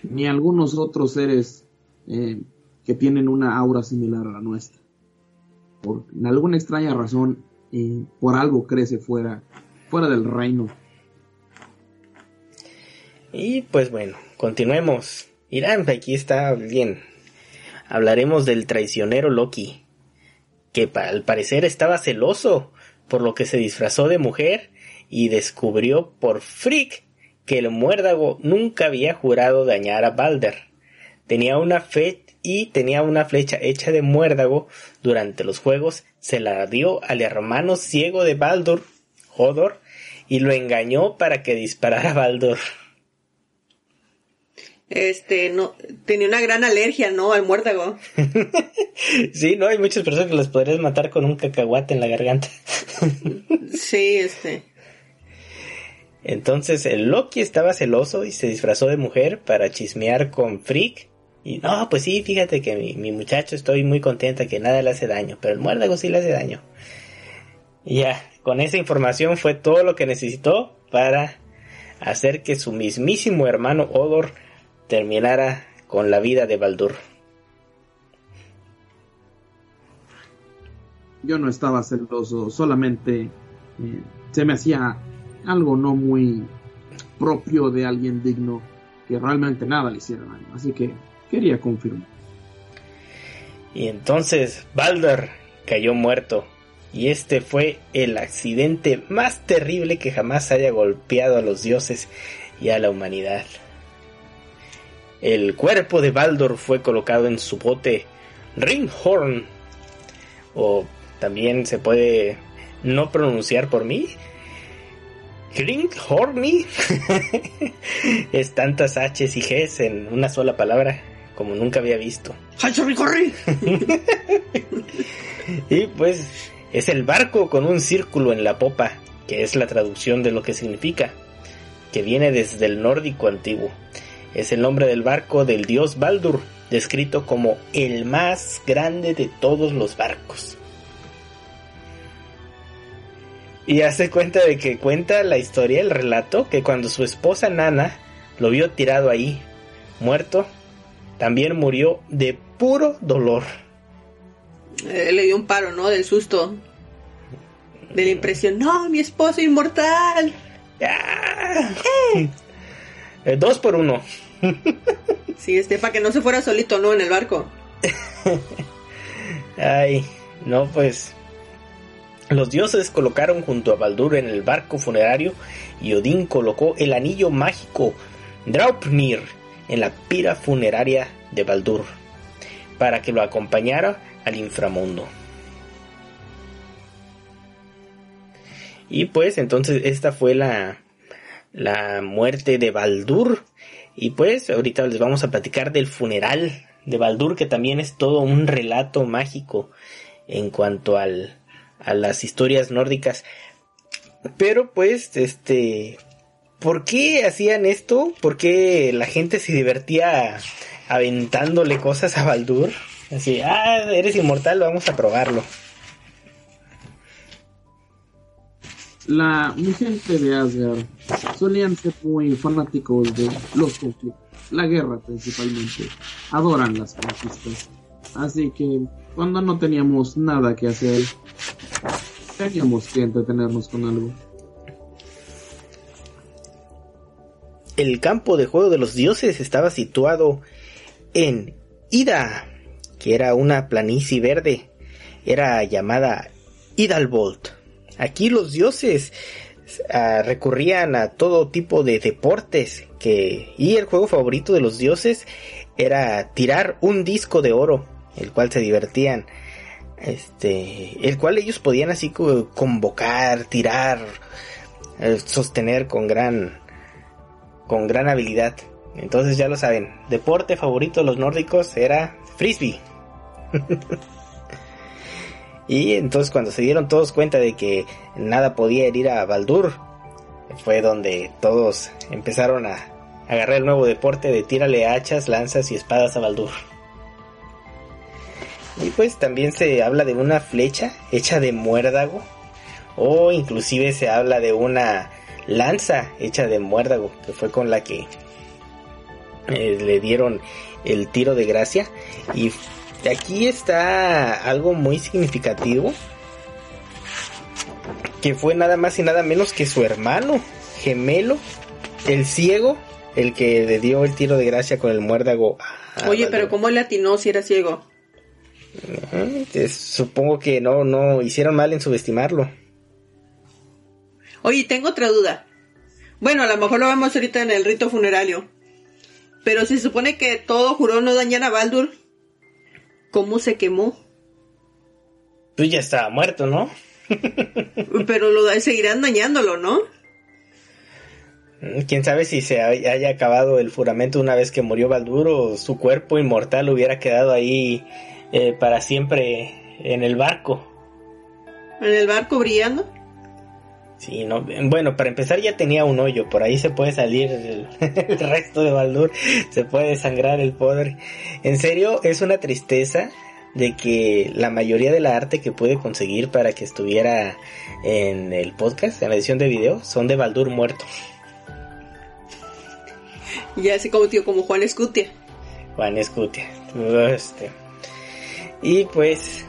ni algunos otros seres eh, que tienen una aura similar a la nuestra. Por alguna extraña razón, eh, por algo crece fuera, fuera del reino. Y pues bueno, continuemos. Irán, aquí está bien. Hablaremos del traicionero Loki, que al parecer estaba celoso, por lo que se disfrazó de mujer y descubrió por freak que el muérdago nunca había jurado dañar a Balder. Tenía una fe y tenía una flecha hecha de muérdago durante los juegos, se la dio al hermano ciego de Baldur, Hodor, y lo engañó para que disparara a Baldur. Este, no, tenía una gran alergia, ¿no? Al muérdago. Sí, no, hay muchas personas que las podrías matar con un cacahuate en la garganta. Sí, este. Entonces el Loki estaba celoso y se disfrazó de mujer para chismear con Freak. Y no, pues sí, fíjate que mi, mi muchacho estoy muy contenta que nada le hace daño, pero el muérdago sí le hace daño. Y ya, con esa información fue todo lo que necesitó para hacer que su mismísimo hermano Odor terminara con la vida de Baldur. Yo no estaba celoso, solamente eh, se me hacía algo no muy propio de alguien digno que realmente nada le hiciera daño. Así que quería confirmar. Y entonces Baldur cayó muerto. Y este fue el accidente más terrible que jamás haya golpeado a los dioses y a la humanidad. El cuerpo de Baldur fue colocado en su bote Ringhorn. O también se puede no pronunciar por mí. Ringhorny. es tantas H's y G's en una sola palabra como nunca había visto. Y pues es el barco con un círculo en la popa, que es la traducción de lo que significa, que viene desde el nórdico antiguo. Es el nombre del barco del dios Baldur, descrito como el más grande de todos los barcos. Y hace cuenta de que cuenta la historia, el relato, que cuando su esposa Nana lo vio tirado ahí, muerto, también murió de puro dolor. Eh, le dio un paro, ¿no? Del susto. De la impresión. ¡No, mi esposo inmortal! ¡Ah! Eh, dos por uno. Sí, este, para que no se fuera solito, ¿no? En el barco. Ay, no, pues. Los dioses colocaron junto a Baldur en el barco funerario y Odín colocó el anillo mágico Draupnir en la pira funeraria de Baldur para que lo acompañara al inframundo. Y pues entonces esta fue la, la muerte de Baldur. Y pues ahorita les vamos a platicar del funeral de Baldur, que también es todo un relato mágico en cuanto al, a las historias nórdicas. Pero pues, este, ¿por qué hacían esto? ¿Por qué la gente se divertía aventándole cosas a Baldur? Así, ah, eres inmortal, vamos a probarlo. La mi gente de Asgard solían ser muy fanáticos de los conflictos, la guerra principalmente. Adoran las conquistas. Así que cuando no teníamos nada que hacer, teníamos que entretenernos con algo. El campo de juego de los dioses estaba situado en Ida, que era una planicie verde. Era llamada Idalvolt. Aquí los dioses ah, recurrían a todo tipo de deportes que y el juego favorito de los dioses era tirar un disco de oro, el cual se divertían. Este, el cual ellos podían así convocar, tirar, eh, sostener con gran con gran habilidad. Entonces ya lo saben, deporte favorito de los nórdicos era frisbee. Y entonces cuando se dieron todos cuenta de que nada podía herir a Baldur, fue donde todos empezaron a agarrar el nuevo deporte de tírale hachas, lanzas y espadas a Baldur. Y pues también se habla de una flecha hecha de muérdago. O inclusive se habla de una lanza hecha de muérdago, que fue con la que eh, le dieron el tiro de gracia. Y aquí está algo muy significativo. Que fue nada más y nada menos que su hermano gemelo, el ciego, el que le dio el tiro de gracia con el muérdago. Oye, pero ¿cómo le atinó si era ciego? supongo que no, no hicieron mal en subestimarlo. Oye, tengo otra duda. Bueno, a lo mejor lo vemos ahorita en el rito funerario. Pero se supone que todo juró no dañar a Baldur. ¿Cómo se quemó? Pues ya estaba muerto, ¿no? Pero lo seguirán dañándolo, ¿no? Quién sabe si se haya acabado el juramento una vez que murió Baldur o su cuerpo inmortal hubiera quedado ahí eh, para siempre en el barco. ¿En el barco brillando? Sí, no, bueno, para empezar ya tenía un hoyo, por ahí se puede salir el, resto de Baldur, se puede sangrar el poder. En serio, es una tristeza de que la mayoría de la arte que pude conseguir para que estuviera en el podcast, en la edición de video, son de Baldur muerto. Ya así como tío, como Juan Escutia. Juan Escutia. Este, y pues...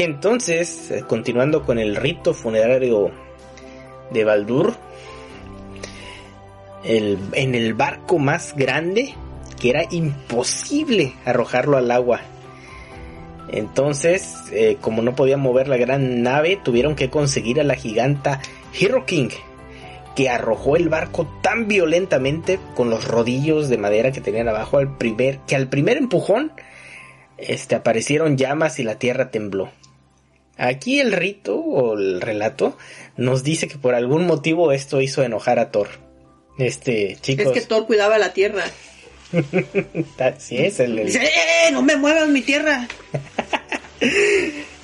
Entonces, eh, continuando con el rito funerario de Baldur, en el barco más grande, que era imposible arrojarlo al agua. Entonces, eh, como no podían mover la gran nave, tuvieron que conseguir a la giganta Hero King, que arrojó el barco tan violentamente con los rodillos de madera que tenían abajo al primer, que al primer empujón este, aparecieron llamas y la tierra tembló. Aquí el rito o el relato nos dice que por algún motivo esto hizo enojar a Thor. Este, chicos. Es que Thor cuidaba la tierra. sí, es el. Dice, ¡eh! ¡No me muevas mi tierra!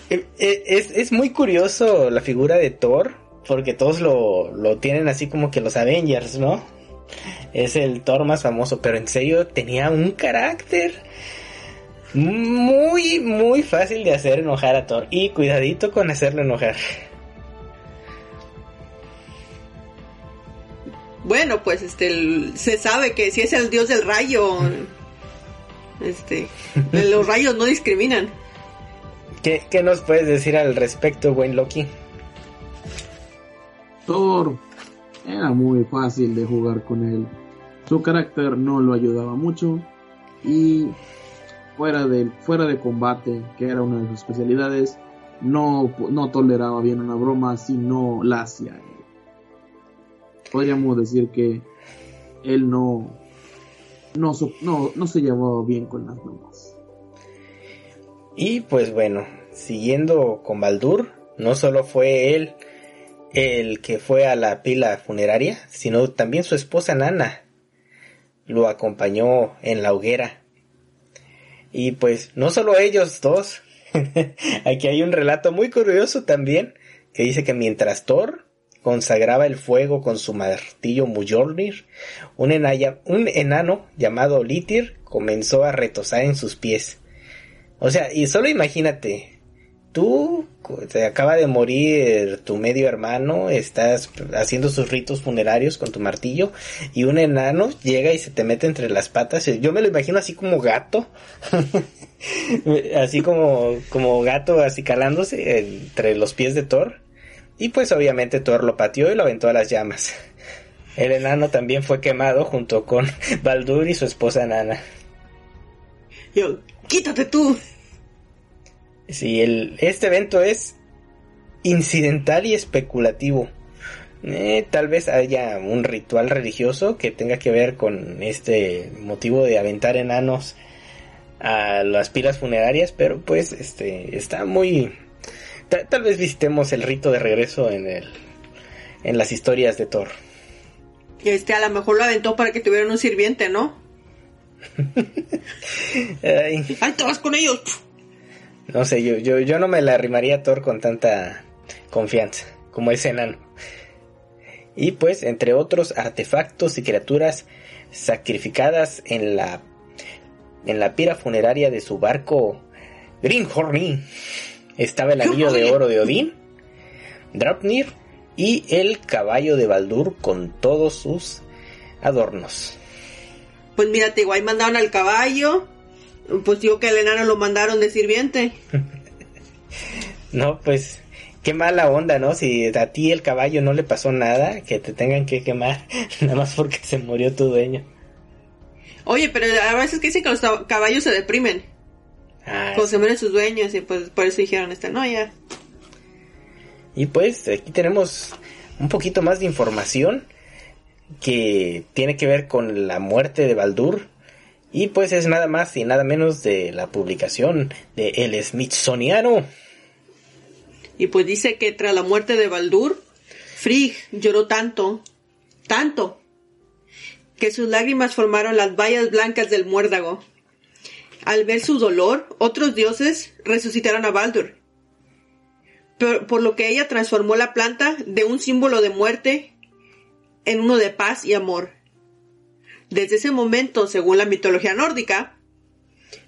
Eh, eh, es, es, muy curioso la figura de Thor, porque todos lo, lo tienen así como que los Avengers, ¿no? Es el Thor más famoso, pero en serio tenía un carácter muy, muy fácil de hacer enojar a Thor. Y cuidadito con hacerlo enojar. Bueno, pues este se sabe que si es el dios del rayo, este, los rayos no discriminan. ¿Qué, ¿Qué, nos puedes decir al respecto, buen Loki? Thor era muy fácil de jugar con él. Su carácter no lo ayudaba mucho y fuera de, fuera de combate, que era una de sus especialidades, no, no toleraba bien una broma si no la hacía Podríamos decir que él no, no, no, no se llevaba bien con las bromas. Y pues bueno, siguiendo con Baldur, no solo fue él el que fue a la pila funeraria, sino también su esposa Nana lo acompañó en la hoguera y pues no solo ellos dos, aquí hay un relato muy curioso también que dice que mientras Thor consagraba el fuego con su martillo Mjolnir, un, un enano llamado Litir comenzó a retosar en sus pies. O sea, y solo imagínate, tú te acaba de morir tu medio hermano, estás haciendo sus ritos funerarios con tu martillo y un enano llega y se te mete entre las patas. Yo me lo imagino así como gato, así como, como gato así calándose entre los pies de Thor. Y pues obviamente Thor lo pateó y lo aventó a las llamas. El enano también fue quemado junto con Baldur y su esposa Nana. Yo, quítate tú. Sí, el, este evento es incidental y especulativo. Eh, tal vez haya un ritual religioso que tenga que ver con este motivo de aventar enanos a las pilas funerarias, pero pues este está muy tal vez visitemos el rito de regreso en el en las historias de Thor. Este a lo mejor lo aventó para que tuvieran un sirviente, ¿no? Ay, ¡Ay, te vas con ellos! No sé, yo, yo, yo no me la arrimaría a Thor con tanta confianza como ese enano. Y pues, entre otros artefactos y criaturas sacrificadas en la en la pira funeraria de su barco Greenhorny estaba el anillo de oro de Odín, Draupnir y el caballo de Baldur con todos sus adornos. Pues mírate, igual mandaron al caballo. Pues digo que al enano lo mandaron de sirviente. No, pues qué mala onda, ¿no? Si a ti el caballo no le pasó nada, que te tengan que quemar nada más porque se murió tu dueño. Oye, pero a veces que dicen que los caballos se deprimen. Ah, Cuando se mueren sus dueños y pues por eso dijeron este, no, ya. Y pues aquí tenemos un poquito más de información que tiene que ver con la muerte de Baldur. Y pues es nada más y nada menos de la publicación de El Smithsoniano. Y pues dice que tras la muerte de Baldur, Frigg lloró tanto, tanto, que sus lágrimas formaron las vallas blancas del muérdago. Al ver su dolor, otros dioses resucitaron a Baldur. Por, por lo que ella transformó la planta de un símbolo de muerte en uno de paz y amor. Desde ese momento, según la mitología nórdica,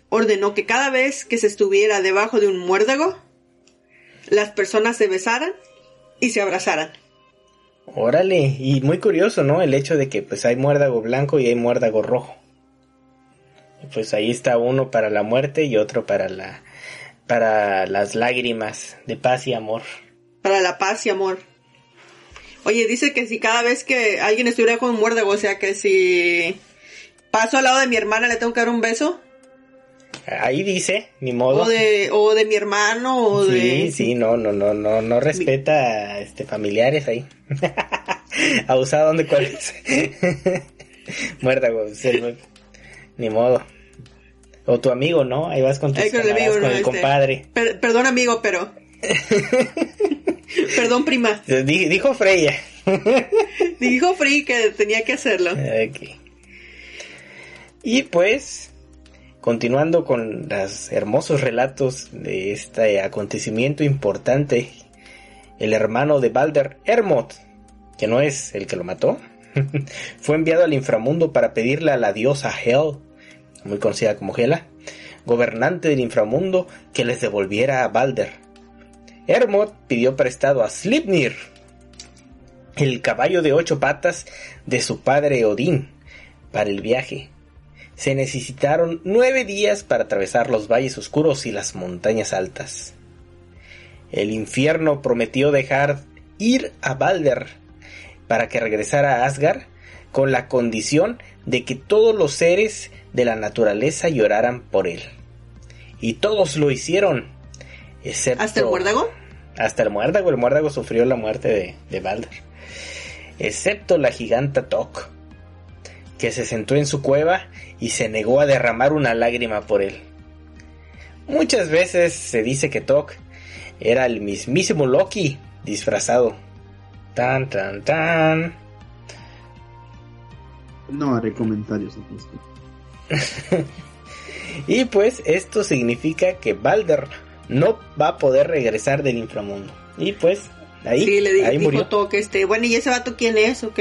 ordenó que cada vez que se estuviera debajo de un muérdago, las personas se besaran y se abrazaran. Órale, y muy curioso, ¿no? El hecho de que pues hay muérdago blanco y hay muérdago rojo. Pues ahí está uno para la muerte y otro para la para las lágrimas de paz y amor. Para la paz y amor. Oye, dice que si cada vez que alguien estuviera con un muérdago, o sea que si paso al lado de mi hermana le tengo que dar un beso, Ahí dice, ni modo. o de, o de mi hermano, o Sí, de... sí, no, no, no, no, no respeta este familiares ahí. Abusado de cuáles. Muérdago, sí, ni modo. O tu amigo, ¿no? Ahí vas con tus Ay, con el camaradas, amigo, con no, el este, compadre. per- perdón, amigo, pero... perdón, prima. Di- Dijo Freya. Dijo Free que tenía que hacerlo. Y pues, continuando con los hermosos relatos de este acontecimiento importante, el hermano de Balder, Hermod, que no es el que lo mató, fue enviado al inframundo para pedirle a la diosa Hel, muy conocida como Hela, gobernante del inframundo, que les devolviera a Balder. Hermod pidió prestado a Slipnir, el caballo de ocho patas de su padre Odín, para el viaje. Se necesitaron nueve días para atravesar los valles oscuros y las montañas altas. El infierno prometió dejar ir a Balder para que regresara a Asgard con la condición de que todos los seres de la naturaleza lloraran por él. Y todos lo hicieron, excepto... ¿Hasta el? Hasta el muérdago, el muérdago sufrió la muerte de, de Balder. Excepto la giganta Tok, que se sentó en su cueva y se negó a derramar una lágrima por él. Muchas veces se dice que Tok era el mismísimo Loki disfrazado. Tan, tan, tan. No haré comentarios. Y pues esto significa que Balder no va a poder regresar del inframundo. Y pues ahí, sí, le di- ahí dijo murió. todo que este... Bueno, ¿y ese vato quién es? Ok.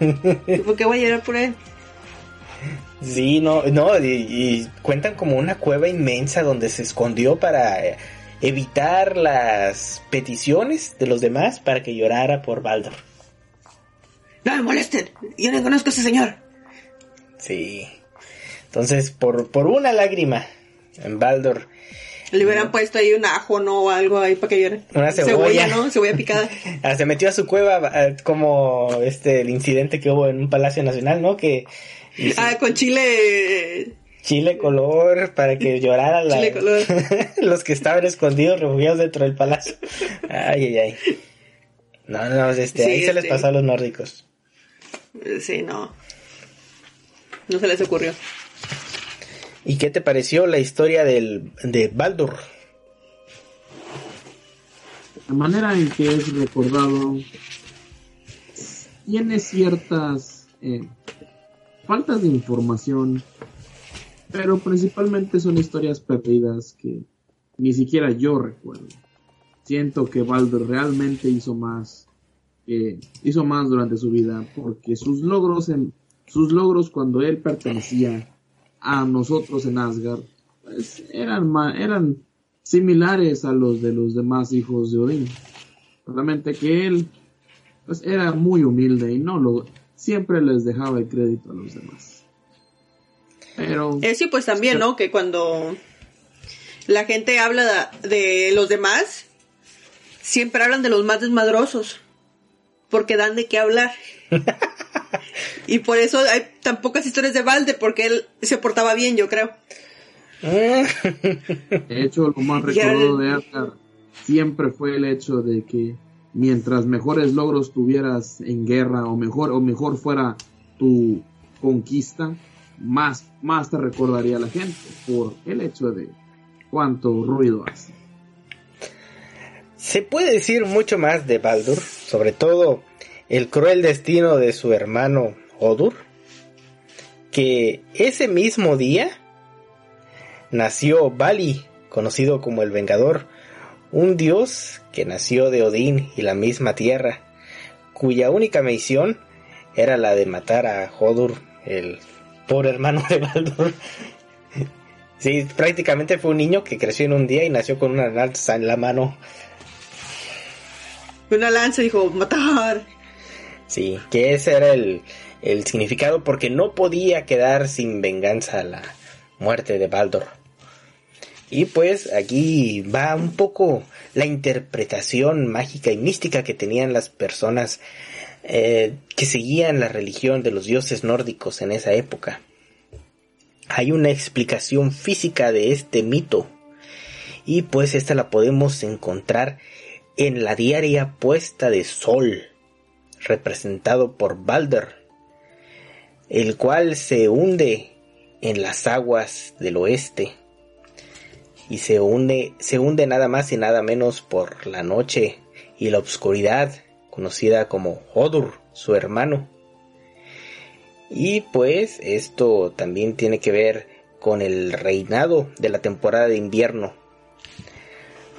¿Y ¿Por qué voy a llorar por él? Sí, no, no, y, y cuentan como una cueva inmensa donde se escondió para evitar las peticiones de los demás para que llorara por Baldur. No me molesten. Yo no conozco a ese señor. Sí. Entonces, por, por una lágrima en Baldur, Le hubieran puesto ahí un ajo, ¿no? O algo ahí para que llore. Una cebolla. ¿no? Cebolla picada. ah, se metió a su cueva ah, como este el incidente que hubo en un palacio nacional, ¿no? Que sí, Ah, con chile... chile color para que llorara la- Chile color. los que estaban escondidos, refugiados dentro del palacio. Ay, ay, ay. No, no, este, Sí, ahí se les este- pasó a los nórdicos. Eh, Sí, no. No se les ocurrió. ¿Y qué te pareció la historia del, de Baldur? La manera en que es recordado tiene ciertas eh, faltas de información, pero principalmente son historias perdidas que ni siquiera yo recuerdo. Siento que Baldur realmente hizo más, eh, hizo más durante su vida, porque sus logros, en, sus logros cuando él pertenecía a nosotros en Asgard, pues, eran, eran similares a los de los demás hijos de Odín. Solamente que él pues, era muy humilde y no lo siempre les dejaba el crédito a los demás. Pero Eh, sí, pues también, ¿no? Que cuando la gente habla de los demás, siempre hablan de los más desmadrosos, porque dan de qué hablar. y por eso hay tan pocas historias de Balde, porque él se portaba bien, yo creo. de hecho lo más recordado de Asgard siempre fue el hecho de que mientras mejores logros tuvieras en guerra o mejor o mejor fuera tu conquista, más más te recordaría la gente por el hecho de cuánto ruido hace. Se puede decir mucho más de Baldur, sobre todo el cruel destino de su hermano Odur, que ese mismo día nació Bali, conocido como el Vengador, un dios que nació de Odín y la misma tierra, cuya única misión era la de matar a Hodur, el pobre hermano de Baldur. Sí, prácticamente fue un niño que creció en un día y nació con una lanza en la mano. Una lanza dijo, matar. Sí, que ese era el, el significado porque no podía quedar sin venganza la muerte de Baldur. Y pues aquí va un poco la interpretación mágica y mística que tenían las personas eh, que seguían la religión de los dioses nórdicos en esa época. Hay una explicación física de este mito y pues esta la podemos encontrar en la diaria puesta de sol representado por Balder, el cual se hunde en las aguas del oeste y se hunde, se hunde nada más y nada menos por la noche y la oscuridad, conocida como Hodur, su hermano. Y pues esto también tiene que ver con el reinado de la temporada de invierno.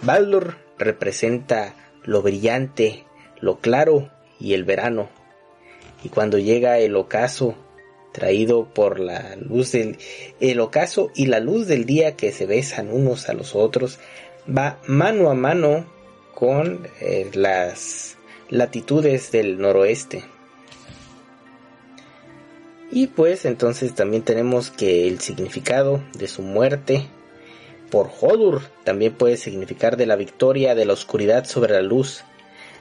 Baldur representa lo brillante, lo claro y el verano. Y cuando llega el ocaso, traído por la luz del el ocaso y la luz del día que se besan unos a los otros, va mano a mano con eh, las latitudes del noroeste. Y pues entonces también tenemos que el significado de su muerte por Hodur también puede significar de la victoria de la oscuridad sobre la luz,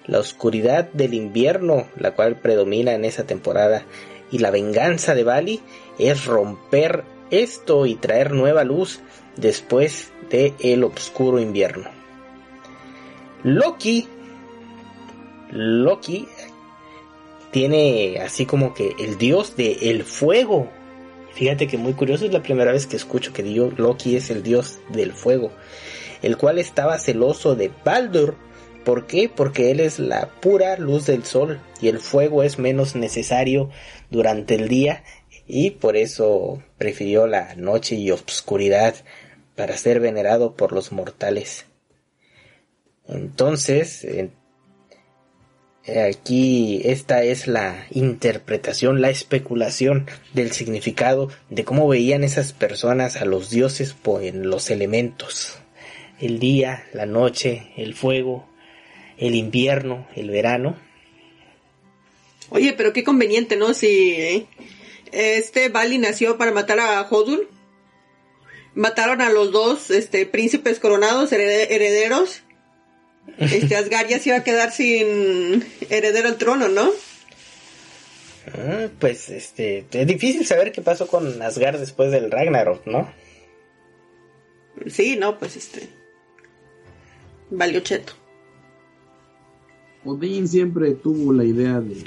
la oscuridad del invierno, la cual predomina en esa temporada, y la venganza de Bali es romper esto y traer nueva luz después de el oscuro invierno. Loki Loki tiene así como que el dios del el fuego. Fíjate que muy curioso, es la primera vez que escucho que Loki es el dios del fuego, el cual estaba celoso de Baldur. ¿Por qué? Porque él es la pura luz del sol y el fuego es menos necesario durante el día y por eso prefirió la noche y oscuridad para ser venerado por los mortales. Entonces, en- aquí esta es la interpretación, la especulación del significado de cómo veían esas personas a los dioses en los elementos. El día, la noche, el fuego, el invierno, el verano. Oye, pero qué conveniente, ¿no? Si eh, este Bali nació para matar a Hodul. Mataron a los dos este, príncipes coronados, herede- herederos. Este Asgard ya se iba a quedar sin heredero al trono, ¿no? Ah, pues este, es difícil saber qué pasó con Asgard después del Ragnarok, ¿no? Sí, no, pues este. Valió cheto. Odín siempre tuvo la idea de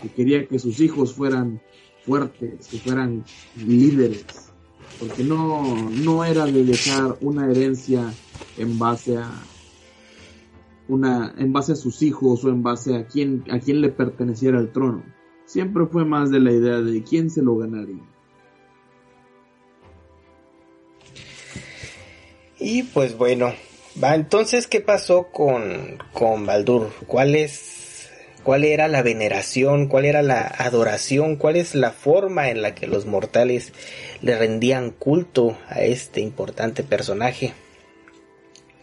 que quería que sus hijos fueran fuertes, que fueran líderes, porque no, no era de dejar una herencia en base a una, en base a sus hijos o en base a quién, a quién le perteneciera el trono. Siempre fue más de la idea de quién se lo ganaría. Y pues bueno, va, entonces, ¿qué pasó con, con Baldur? ¿Cuál es, cuál era la veneración? ¿Cuál era la adoración? ¿Cuál es la forma en la que los mortales le rendían culto a este importante personaje?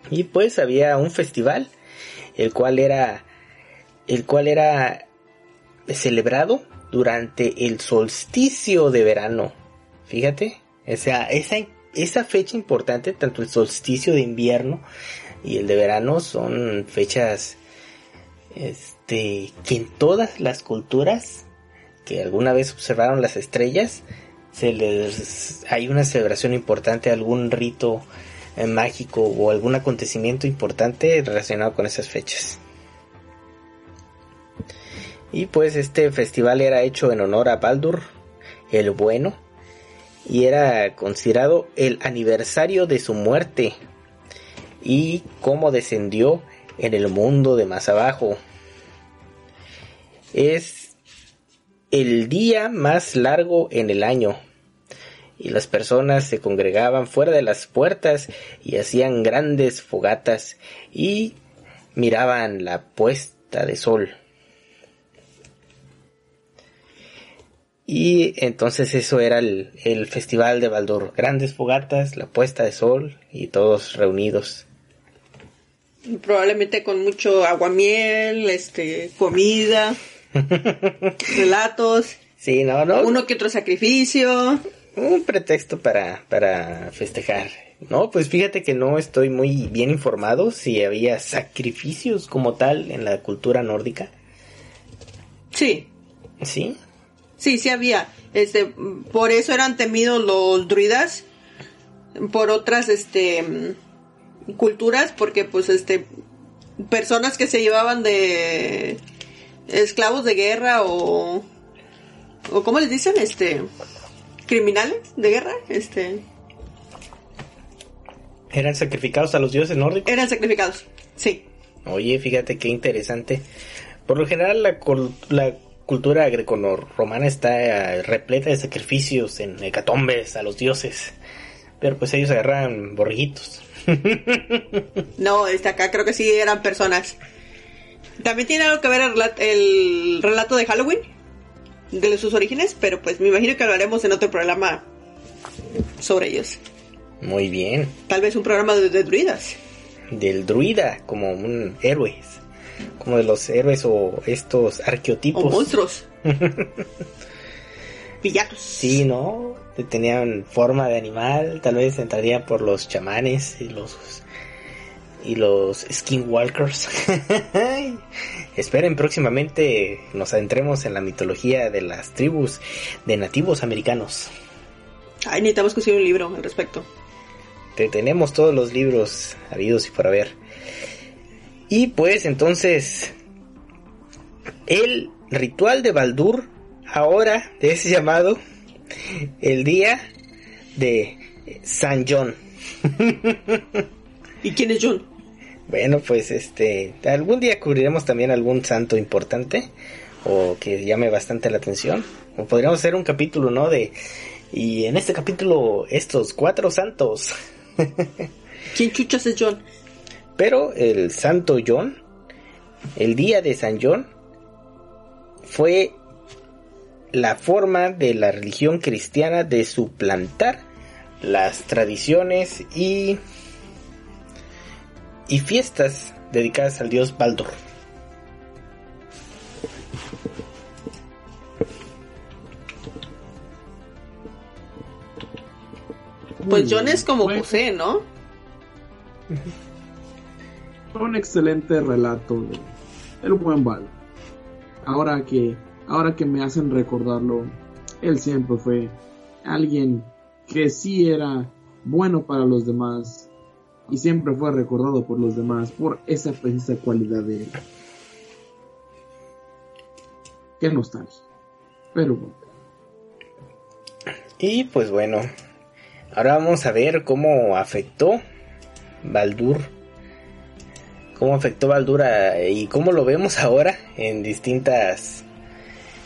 Y pues había un festival, el cual era, el cual era celebrado durante el solsticio de verano. Fíjate, o esa, esa fecha importante, tanto el solsticio de invierno y el de verano, son fechas este, que en todas las culturas que alguna vez observaron las estrellas, se les, hay una celebración importante, algún rito eh, mágico o algún acontecimiento importante relacionado con esas fechas. Y pues este festival era hecho en honor a Baldur, el bueno, y era considerado el aniversario de su muerte y cómo descendió en el mundo de más abajo. Es el día más largo en el año y las personas se congregaban fuera de las puertas y hacían grandes fogatas y miraban la puesta de sol. Y entonces eso era el, el, festival de Baldur. Grandes fogatas, la puesta de sol y todos reunidos. Probablemente con mucho aguamiel, este, comida, relatos. Sí, no, no. Uno que otro sacrificio. Un pretexto para, para festejar. No, pues fíjate que no estoy muy bien informado si había sacrificios como tal en la cultura nórdica. Sí. ¿Sí? Sí, sí había. Este, por eso eran temidos los druidas por otras este culturas porque pues este personas que se llevaban de esclavos de guerra o o cómo les dicen, este criminales de guerra, este eran sacrificados a los dioses nórdicos. Eran sacrificados. Sí. Oye, fíjate qué interesante. Por lo general la, la cultura greco-romana está repleta de sacrificios en hecatombes a los dioses. Pero pues ellos agarran borriguitos. no, este acá creo que sí eran personas. También tiene algo que ver el relato, el relato de Halloween, de sus orígenes, pero pues me imagino que lo haremos en otro programa sobre ellos. Muy bien. Tal vez un programa de, de druidas. Del druida, como un héroe como de los héroes o estos arqueotipos. O monstruos. Villanos. Sí, ¿no? Tenían forma de animal, tal vez entrarían por los chamanes y los y los skinwalkers. Esperen próximamente nos adentremos en la mitología de las tribus de nativos americanos. Ay, necesitamos conseguir un libro al respecto. Te tenemos todos los libros habidos y por haber. Y pues entonces el ritual de Baldur ahora es llamado el día de San John. ¿Y quién es John? Bueno, pues este, algún día cubriremos también algún santo importante o que llame bastante la atención. O podríamos hacer un capítulo, ¿no? De y en este capítulo estos cuatro santos. ¿Quién chuchas es John? Pero el santo John, el día de San John, fue la forma de la religión cristiana de suplantar las tradiciones y, y fiestas dedicadas al dios Baldur. Pues John es como José, ¿no? Un excelente relato de El Buen Baldur. Ahora que ahora que me hacen recordarlo, él siempre fue alguien que sí era bueno para los demás y siempre fue recordado por los demás por esa precisa cualidad de él. Qué nostalgia. Pero bueno. Y pues bueno, ahora vamos a ver cómo afectó Baldur. Cómo afectó Baldur a- y cómo lo vemos ahora en distintas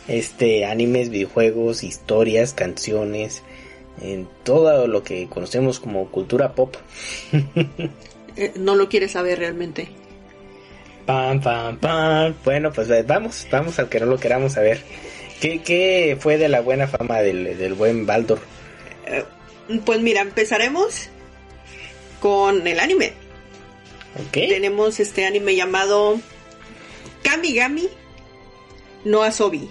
este animes, videojuegos, historias, canciones, en todo lo que conocemos como cultura pop. Eh, no lo quiere saber realmente. Pam, pam, pam. Bueno, pues eh, vamos, vamos al que no lo queramos saber. ¿Qué, qué fue de la buena fama del, del buen Baldur? Pues mira, empezaremos con el anime. Tenemos este anime llamado Kamigami no Asobi.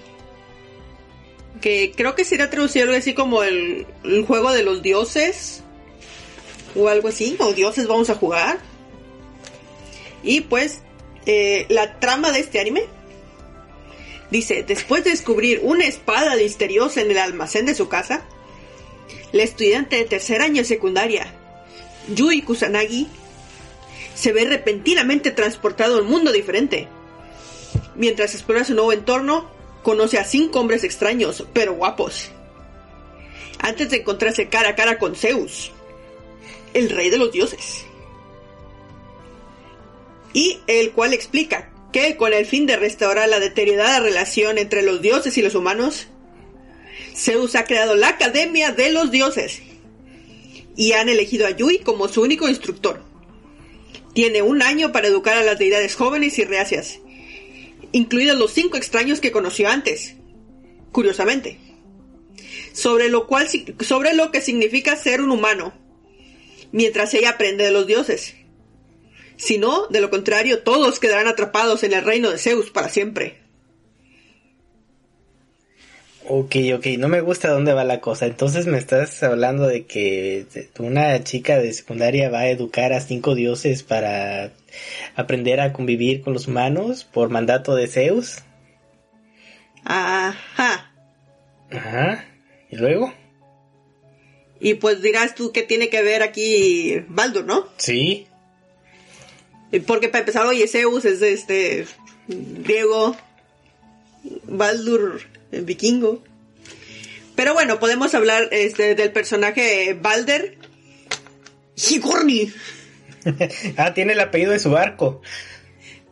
Que creo que sería traducido algo así como el, el juego de los dioses. O algo así. O dioses vamos a jugar. Y pues eh, la trama de este anime dice, después de descubrir una espada misteriosa en el almacén de su casa, la estudiante de tercer año de secundaria, Yui Kusanagi, se ve repentinamente transportado a un mundo diferente. Mientras explora su nuevo entorno, conoce a cinco hombres extraños, pero guapos. Antes de encontrarse cara a cara con Zeus, el rey de los dioses. Y el cual explica que con el fin de restaurar la deteriorada relación entre los dioses y los humanos, Zeus ha creado la Academia de los Dioses y han elegido a Yui como su único instructor. Tiene un año para educar a las deidades jóvenes y reacias, incluidos los cinco extraños que conoció antes, curiosamente, sobre lo, cual, sobre lo que significa ser un humano, mientras ella aprende de los dioses. Si no, de lo contrario, todos quedarán atrapados en el reino de Zeus para siempre. Ok, ok, no me gusta dónde va la cosa. Entonces me estás hablando de que una chica de secundaria va a educar a cinco dioses para aprender a convivir con los humanos por mandato de Zeus. Ajá. Ajá. ¿Y luego? Y pues dirás tú que tiene que ver aquí Baldur, ¿no? Sí. Porque para empezar, oye, Zeus es este griego, Baldur el vikingo. Pero bueno, podemos hablar este, del personaje Balder Sigurni. ah, tiene el apellido de su barco.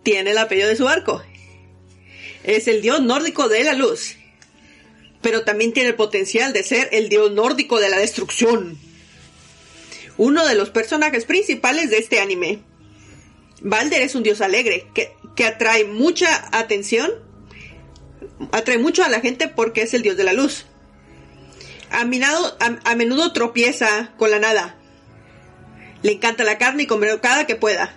Tiene el apellido de su barco. Es el dios nórdico de la luz. Pero también tiene el potencial de ser el dios nórdico de la destrucción. Uno de los personajes principales de este anime. Balder es un dios alegre que, que atrae mucha atención atrae mucho a la gente porque es el dios de la luz. A, minado, a, a, menudo tropieza con la nada. Le encanta la carne y comer cada que pueda.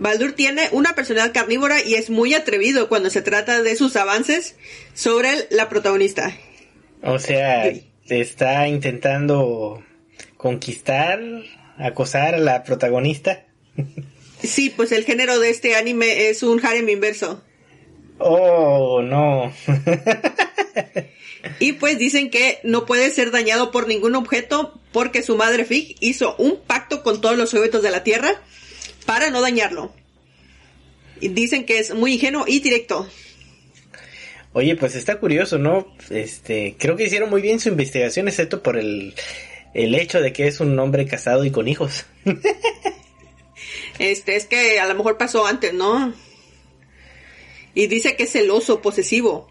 Baldur tiene una personalidad carnívora y es muy atrevido cuando se trata de sus avances sobre la protagonista. O sea, está intentando conquistar, acosar a la protagonista. Sí, pues el género de este anime es un harem inverso. Oh, no. y pues dicen que no puede ser dañado por ningún objeto porque su madre Fig hizo un pacto con todos los objetos de la Tierra para no dañarlo. Y dicen que es muy ingenuo y directo. Oye, pues está curioso, ¿no? Este, creo que hicieron muy bien su investigación, excepto por el, el hecho de que es un hombre casado y con hijos. este, es que a lo mejor pasó antes, ¿no? Y dice que es celoso, posesivo.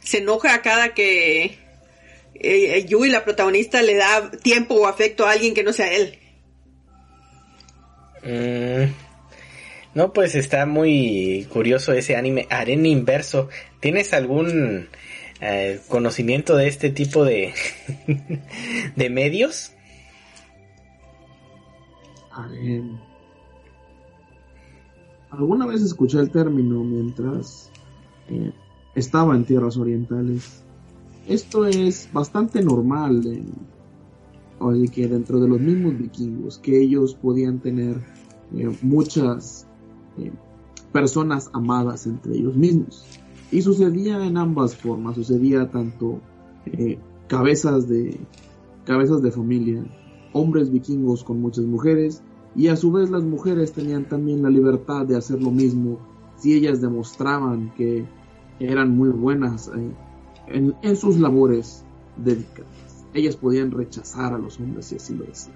Se enoja a cada que eh, Yui, la protagonista, le da tiempo o afecto a alguien que no sea él. Mm, no, pues está muy curioso ese anime Arena Inverso. ¿Tienes algún eh, conocimiento de este tipo de, de medios? A ver. Alguna vez escuché el término mientras eh, estaba en tierras orientales. Esto es bastante normal en, oye, que dentro de los mismos vikingos, que ellos podían tener eh, muchas eh, personas amadas entre ellos mismos. Y sucedía en ambas formas, sucedía tanto cabezas de cabezas de familia, hombres vikingos con muchas mujeres, y a su vez las mujeres tenían también la libertad de hacer lo mismo si ellas demostraban que eran muy buenas eh, en, en, sus labores dedicadas. Ellas podían rechazar a los hombres si así lo decían.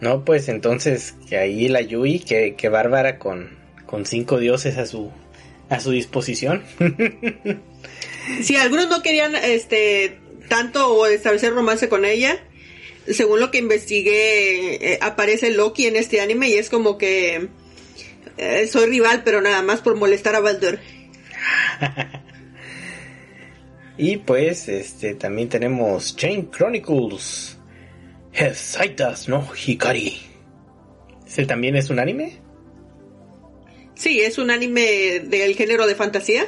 No, pues entonces que ahí la Yui, que, que bárbara con, con cinco dioses a su a su disposición. si algunos no querían este tanto o establecer romance con ella, según lo que investigué, eh, aparece Loki en este anime y es como que eh, soy rival, pero nada más por molestar a Baldur. y pues, este, también tenemos Chain Chronicles. Saitas no Hikari. ¿Ese también es un anime? Sí, es un anime del género de fantasía.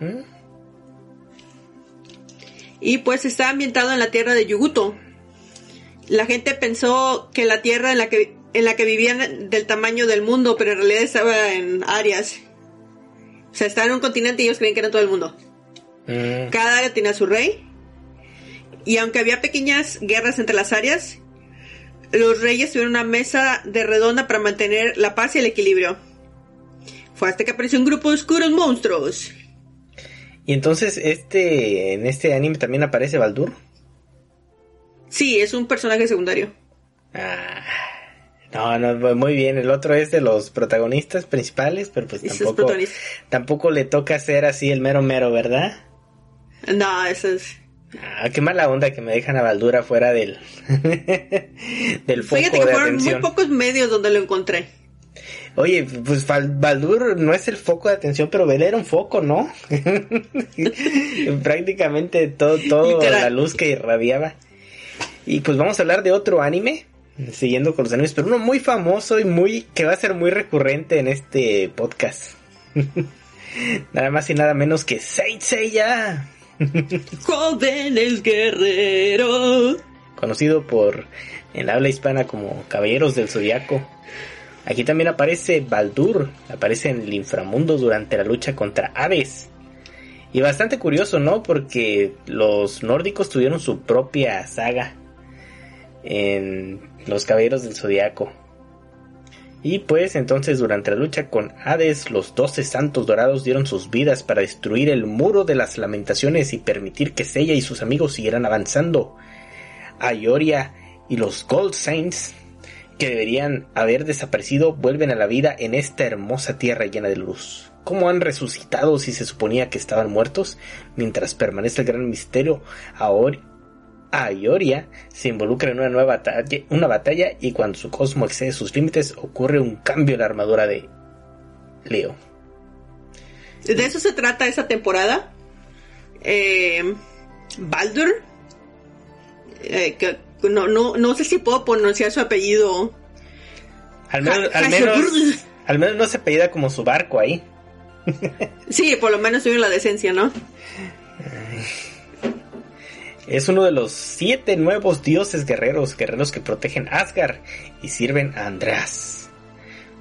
¿Mm? Y pues está ambientado en la tierra de Yuguto. La gente pensó que la tierra en la que, en la que vivían del tamaño del mundo, pero en realidad estaba en áreas. O sea, estaba en un continente y ellos creen que era todo el mundo. Mm. Cada área tenía su rey. Y aunque había pequeñas guerras entre las áreas, los reyes tuvieron una mesa de redonda para mantener la paz y el equilibrio. Fue hasta que apareció un grupo de oscuros monstruos. Y entonces, este, en este anime también aparece Baldur. Sí, es un personaje secundario. Ah, no, no, muy bien. El otro es de los protagonistas principales, pero pues tampoco, tampoco le toca ser así el mero mero, ¿verdad? No, eso es. Ah, qué mala onda que me dejan a Baldura fuera del, del foco Fíjate que fueron muy pocos medios donde lo encontré. Oye, pues Baldur no es el foco de atención, pero él era un foco, ¿no? Prácticamente todo, todo la luz que irradiaba. Y pues vamos a hablar de otro anime, siguiendo con los animes, pero uno muy famoso y muy que va a ser muy recurrente en este podcast. nada más y nada menos que Saint Seiya. Jóvenes guerreros. Conocido por en la habla hispana como Caballeros del Zodiaco. Aquí también aparece Baldur, aparece en el inframundo durante la lucha contra Hades. Y bastante curioso, ¿no? Porque los nórdicos tuvieron su propia saga en los Caballeros del Zodiaco. Y pues entonces durante la lucha con Hades, los doce santos dorados dieron sus vidas para destruir el muro de las lamentaciones y permitir que Seiya y sus amigos siguieran avanzando. Ayoria y los Gold Saints que deberían haber desaparecido vuelven a la vida en esta hermosa tierra llena de luz. ¿Cómo han resucitado si se suponía que estaban muertos? Mientras permanece el gran misterio, ahora Ayoria se involucra en una nueva batalla, una batalla y cuando su cosmo excede sus límites ocurre un cambio en la armadura de Leo. De eso se trata esa temporada. Eh, Baldur, eh, que no, no, no sé si puedo pronunciar su apellido. Al menos, al menos, al menos no se apellida como su barco ahí. sí, por lo menos tuvo la decencia, ¿no? Es uno de los siete nuevos dioses guerreros, guerreros que protegen Asgard y sirven a Andreas.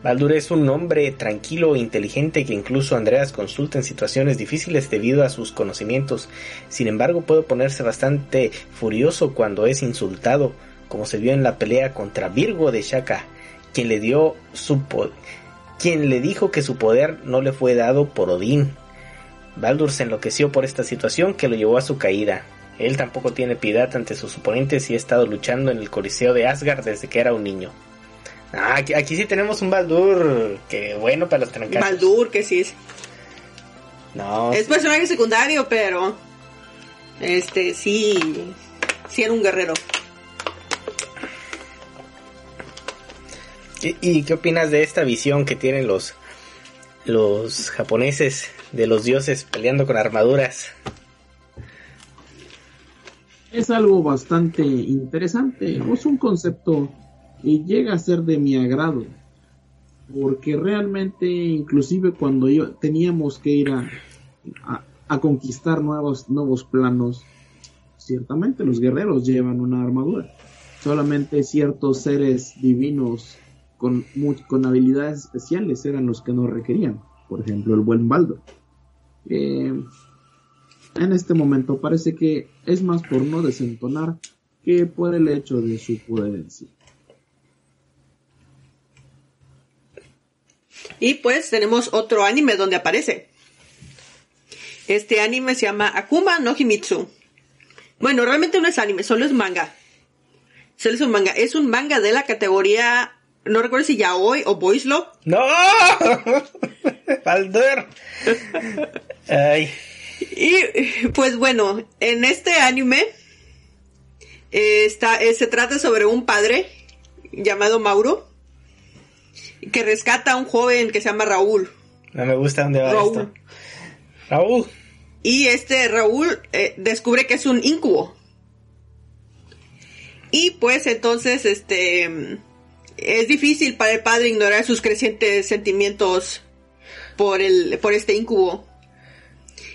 Baldur es un hombre tranquilo e inteligente que incluso Andreas consulta en situaciones difíciles debido a sus conocimientos. Sin embargo, puede ponerse bastante furioso cuando es insultado, como se vio en la pelea contra Virgo de Shaka, quien le dio su quien le dijo que su poder no le fue dado por Odín. Baldur se enloqueció por esta situación que lo llevó a su caída. Él tampoco tiene piedad ante sus oponentes y ha estado luchando en el Coliseo de Asgard desde que era un niño. Ah, aquí, sí tenemos un Baldur que bueno para los trancazos. Baldur, que sí es. No. Es personaje secundario, pero. Este, sí. Sí era un guerrero. ¿Y, qué opinas de esta visión que tienen los. los japoneses de los dioses peleando con armaduras? Es algo bastante interesante. Es un concepto y llega a ser de mi agrado porque realmente inclusive cuando yo teníamos que ir a, a, conquistar nuevos nuevos planos ciertamente los guerreros llevan una armadura. Solamente ciertos seres divinos con, con habilidades especiales eran los que no requerían. Por ejemplo el buen Baldo. Eh, en este momento parece que es más por no desentonar que por el hecho de su poder en sí. Y pues tenemos otro anime donde aparece. Este anime se llama Akuma no Himitsu. Bueno, realmente no es anime, solo es manga. Solo es un manga. Es un manga de la categoría, no recuerdo si ya hoy o Boys Love. ¡No! ¡Baldur! Ay. Y pues bueno, en este anime eh, está, eh, se trata sobre un padre llamado Mauro que rescata a un joven que se llama Raúl. No me gusta dónde va Raúl. esto. Raúl. Y este Raúl eh, descubre que es un incubo. Y pues entonces, este, es difícil para el padre ignorar sus crecientes sentimientos por el, por este incubo.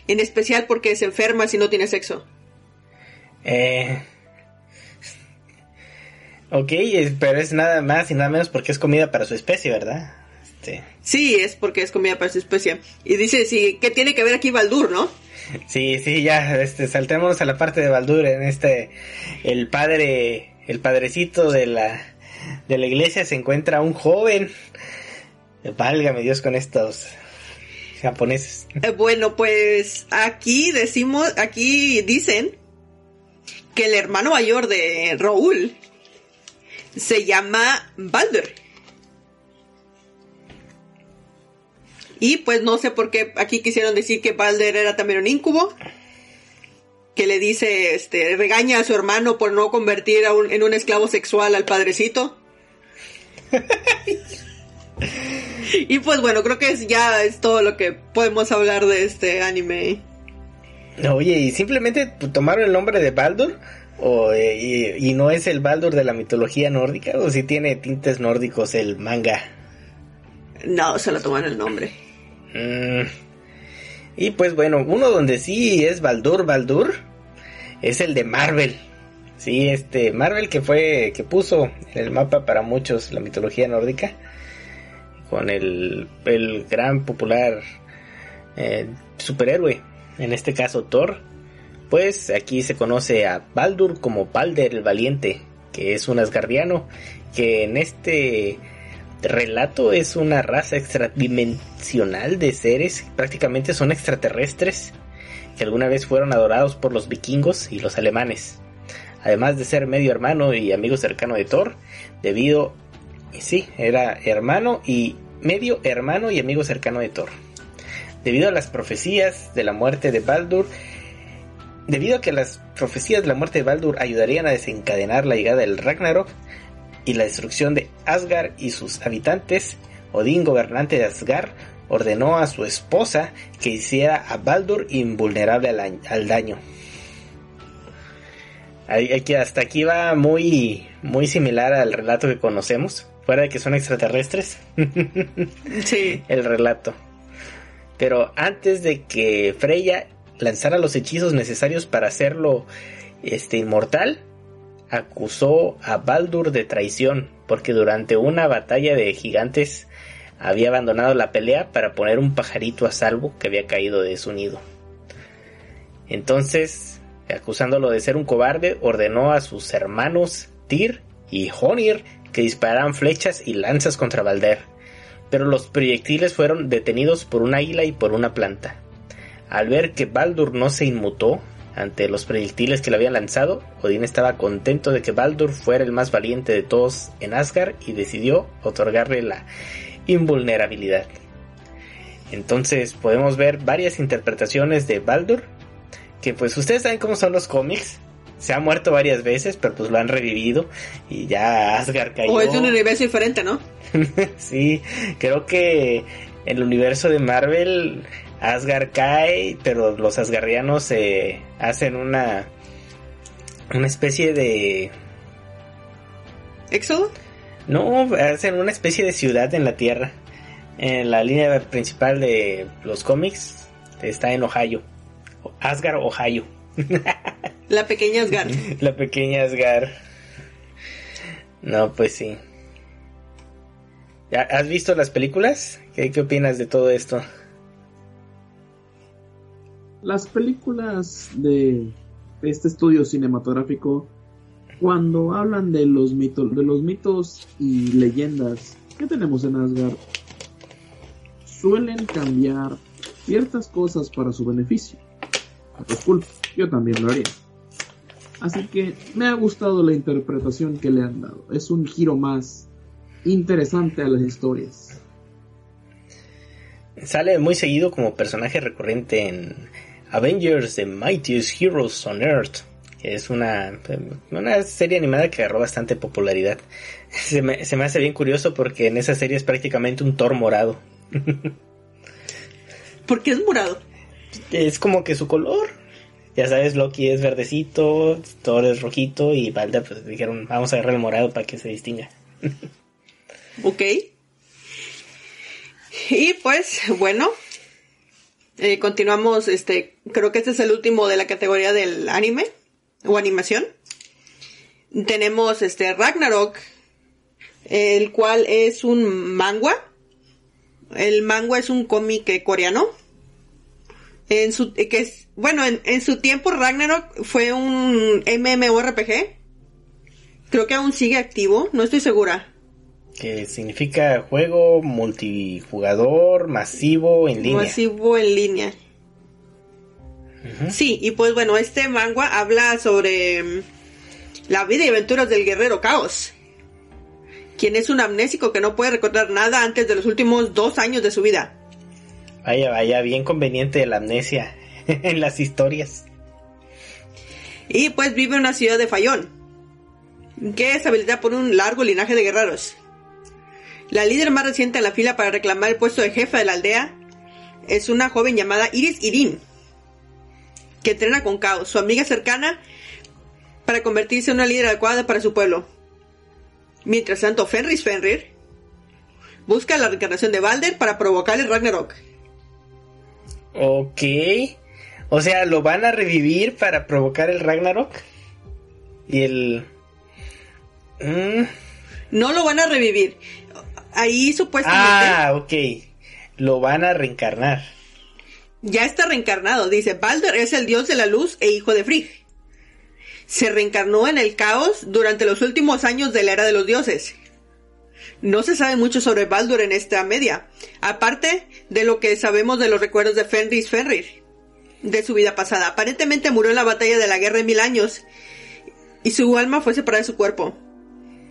En especial porque se enferma si no tiene sexo. Eh. Ok, pero es nada más y nada menos porque es comida para su especie, ¿verdad? Este, Sí, es porque es comida para su especie. Y dice, sí, ¿qué tiene que ver aquí Baldur, no? sí, sí, ya, este, saltémonos a la parte de Baldur en este, el padre, el padrecito de la, de la iglesia se encuentra un joven. Válgame Dios con estos japoneses. Eh, bueno, pues aquí decimos, aquí dicen que el hermano mayor de Raúl se llama Baldur. Y pues no sé por qué aquí quisieron decir que Baldur era también un incubo. Que le dice, este, regaña a su hermano por no convertir a un- en un esclavo sexual al padrecito. y pues bueno, creo que es, ya es todo lo que podemos hablar de este anime. Oye, ¿y simplemente tomaron el nombre de Baldur? ¿O, eh, y, y no es el Baldur de la mitología nórdica? ¿O si tiene tintes nórdicos el manga? No, se lo toman el nombre. Mm. Y pues bueno, uno donde sí es Baldur, Baldur, es el de Marvel. Sí, este Marvel que fue, que puso en el mapa para muchos la mitología nórdica, con el, el gran popular eh, superhéroe, en este caso Thor. Pues aquí se conoce a Baldur como Balder el Valiente, que es un asgardiano, que en este relato es una raza extradimensional de seres, prácticamente son extraterrestres, que alguna vez fueron adorados por los vikingos y los alemanes. Además de ser medio hermano y amigo cercano de Thor, debido, sí, era hermano y medio hermano y amigo cercano de Thor. Debido a las profecías de la muerte de Baldur, debido a que las profecías de la muerte de Baldur ayudarían a desencadenar la llegada del Ragnarok, y la destrucción de Asgard y sus habitantes, Odín, gobernante de Asgard, ordenó a su esposa que hiciera a Baldur invulnerable al, añ- al daño. Aquí- hasta aquí va muy, muy similar al relato que conocemos, fuera de que son extraterrestres, Sí. el relato. Pero antes de que Freya lanzara los hechizos necesarios para hacerlo este inmortal, acusó a Baldur de traición porque durante una batalla de gigantes había abandonado la pelea para poner un pajarito a salvo que había caído de su nido. Entonces, acusándolo de ser un cobarde, ordenó a sus hermanos Tyr y Honir que dispararan flechas y lanzas contra Balder, pero los proyectiles fueron detenidos por un águila y por una planta. Al ver que Baldur no se inmutó ante los proyectiles que le habían lanzado, Odín estaba contento de que Baldur fuera el más valiente de todos en Asgard y decidió otorgarle la invulnerabilidad. Entonces podemos ver varias interpretaciones de Baldur, que pues ustedes saben cómo son los cómics. Se ha muerto varias veces, pero pues lo han revivido y ya Asgard cayó. O es un universo diferente, ¿no? sí, creo que el universo de Marvel Asgard cae, pero los asgardianos eh, hacen una una especie de ¿Éxodo? no, hacen una especie de ciudad en la Tierra. En la línea principal de los cómics está en Ohio. Asgard, Ohio. La pequeña Asgard. La pequeña Asgard. No, pues sí. ¿Ya ¿Has visto las películas? ¿Qué, qué opinas de todo esto? las películas de este estudio cinematográfico, cuando hablan de los mitos, de los mitos y leyendas que tenemos en Asgard, suelen cambiar ciertas cosas para su beneficio. Disculpe, yo también lo haría. Así que me ha gustado la interpretación que le han dado. Es un giro más interesante a las historias. Sale muy seguido como personaje recurrente en Avengers The Mightiest Heroes on Earth, que es una, una serie animada que agarró bastante popularidad. Se me, se me hace bien curioso porque en esa serie es prácticamente un Thor morado. ¿Por qué es morado? Es como que su color. Ya sabes, Loki es verdecito, Thor es rojito y Balder pues dijeron, vamos a agarrar el morado para que se distinga. ok. Y pues, bueno, eh, continuamos, este, creo que este es el último de la categoría del anime o animación. Tenemos este Ragnarok, el cual es un manga. El manga es un cómic coreano. En su, que es, bueno, en, en su tiempo Ragnarok fue un MMORPG. Creo que aún sigue activo, no estoy segura. Que significa juego multijugador masivo en línea. Masivo en línea. Sí, y pues bueno, este manga habla sobre mm, la vida y aventuras del guerrero Caos, quien es un amnésico que no puede recordar nada antes de los últimos dos años de su vida. Vaya, vaya, bien conveniente la amnesia en las historias. Y pues vive en una ciudad de Fayón, que es habilitada por un largo linaje de guerreros. La líder más reciente en la fila para reclamar el puesto de jefa de la aldea es una joven llamada Iris Irin, que entrena con Caos, su amiga cercana, para convertirse en una líder adecuada para su pueblo. Mientras tanto, Fenris Fenrir busca la reencarnación de Balder para provocar el Ragnarok. Ok. O sea, ¿lo van a revivir para provocar el Ragnarok? Y el... Mm. No lo van a revivir. Ahí supuestamente... Ah, ok. Lo van a reencarnar. Ya está reencarnado. Dice, Balder es el dios de la luz e hijo de Frigg. Se reencarnó en el caos durante los últimos años de la era de los dioses. No se sabe mucho sobre Baldur en esta media, aparte de lo que sabemos de los recuerdos de Fenris Fenrir, de su vida pasada. Aparentemente murió en la batalla de la guerra de mil años, y su alma fue separada de su cuerpo.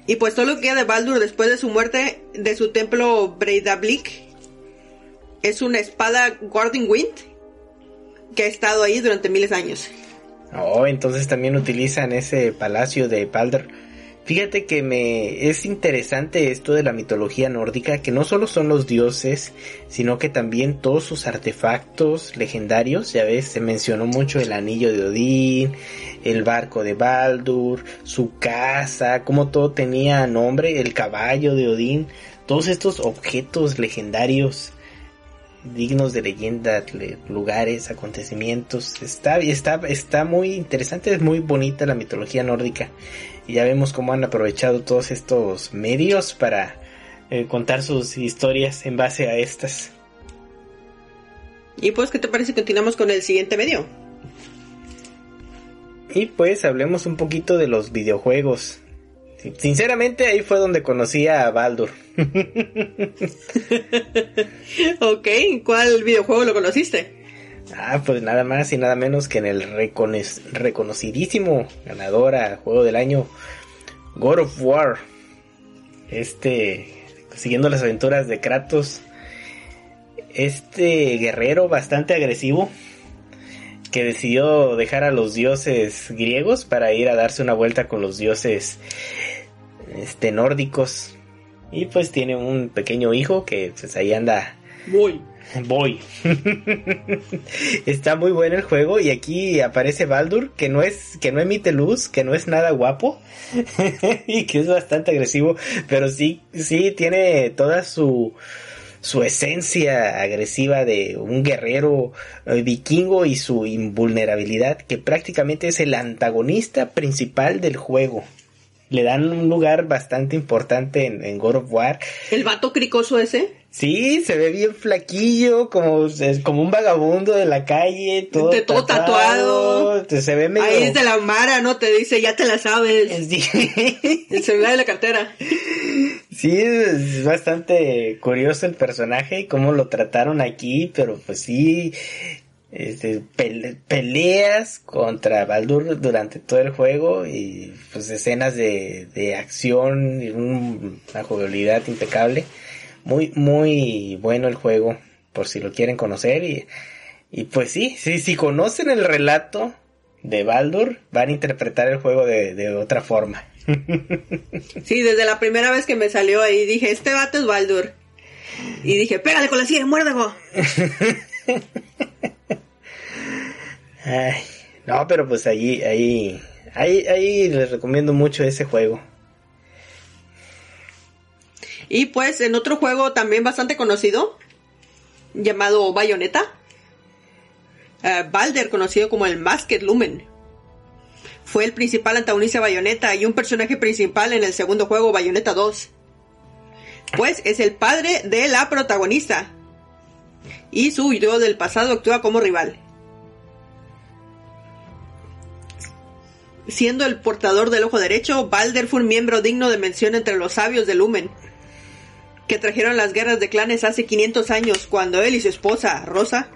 Y pues todo lo que queda de Baldur después de su muerte de su templo Breidablik es una espada Guarding Wind que ha estado ahí durante miles de años. Oh, entonces también utilizan ese palacio de Baldur Fíjate que me es interesante esto de la mitología nórdica, que no solo son los dioses, sino que también todos sus artefactos legendarios, ya ves, se mencionó mucho el anillo de Odín, el barco de Baldur, su casa, como todo tenía nombre, el caballo de Odín, todos estos objetos legendarios dignos de leyenda, lugares, acontecimientos. Está, está, está muy interesante, es muy bonita la mitología nórdica. Y ya vemos cómo han aprovechado todos estos medios para eh, contar sus historias en base a estas. Y pues, ¿qué te parece? Continuamos con el siguiente medio. Y pues hablemos un poquito de los videojuegos. Sinceramente ahí fue donde conocí a Baldur. ok, ¿cuál videojuego lo conociste? Ah, pues nada más y nada menos que en el reconocidísimo ganador a juego del año God of War. Este, siguiendo las aventuras de Kratos. Este guerrero bastante agresivo que decidió dejar a los dioses griegos para ir a darse una vuelta con los dioses este nórdicos y pues tiene un pequeño hijo que pues ahí anda voy voy está muy bueno el juego y aquí aparece Baldur que no es que no emite luz que no es nada guapo y que es bastante agresivo pero sí sí tiene toda su su esencia agresiva de un guerrero eh, vikingo y su invulnerabilidad, que prácticamente es el antagonista principal del juego. Le dan un lugar bastante importante en, en God of War. ¿El vato cricoso ese? Sí, se ve bien flaquillo, como, es como un vagabundo de la calle, todo, De todo tatuado. Se ve medio... Ahí es de la Mara, ¿no? Te dice, ya te la sabes. Sí. El celular de la cartera. Sí, es bastante curioso el personaje y cómo lo trataron aquí, pero pues sí, este, pele- peleas contra Baldur durante todo el juego y pues escenas de, de acción y un- una jugabilidad impecable. Muy, muy bueno el juego, por si lo quieren conocer y, y pues sí, sí, si conocen el relato de Baldur, van a interpretar el juego de, de otra forma. Sí, desde la primera vez que me salió ahí dije, este vato es Baldur. Y dije, pégale con la silla, muérdego. Ay, no, pero pues ahí, ahí, les recomiendo mucho ese juego. Y pues en otro juego también bastante conocido, llamado Bayonetta, eh, Balder, conocido como el Masked Lumen, fue el principal antagonista de Bayonetta y un personaje principal en el segundo juego, Bayonetta 2. Pues es el padre de la protagonista. Y su yo del pasado actúa como rival. Siendo el portador del ojo derecho, Balder fue un miembro digno de mención entre los sabios de Lumen, que trajeron las guerras de clanes hace 500 años, cuando él y su esposa, Rosa,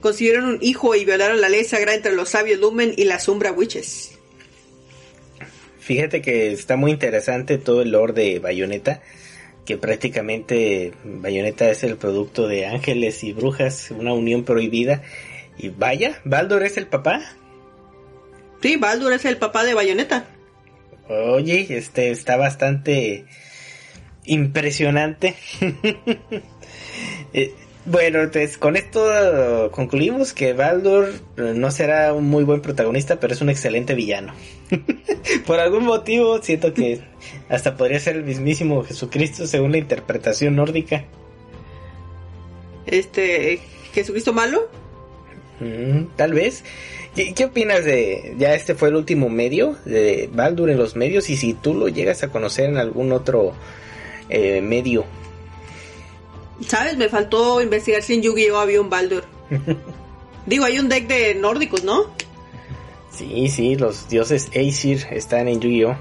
consiguieron un hijo y violaron la ley sagrada entre los sabios Lumen y las Umbra Witches. Fíjate que está muy interesante todo el lore de Bayonetta, que prácticamente Bayonetta es el producto de ángeles y brujas, una unión prohibida. Y vaya, Baldur es el papá. Sí, Baldur es el papá de Bayonetta. Oye, este está bastante impresionante. Eh, bueno, entonces con esto concluimos que Baldur eh, no será un muy buen protagonista, pero es un excelente villano. Por algún motivo siento que hasta podría ser el mismísimo Jesucristo según la interpretación nórdica. Este, Jesucristo malo. Mm, tal vez. ¿Qué, qué opinas de ya este fue el último medio de Baldur en los medios y si tú lo llegas a conocer en algún otro eh, medio? ¿Sabes? Me faltó investigar si en Yu-Gi-Oh había un Baldur. Digo, hay un deck de nórdicos, ¿no? Sí, sí, los dioses Aesir están en Yu-Gi-Oh!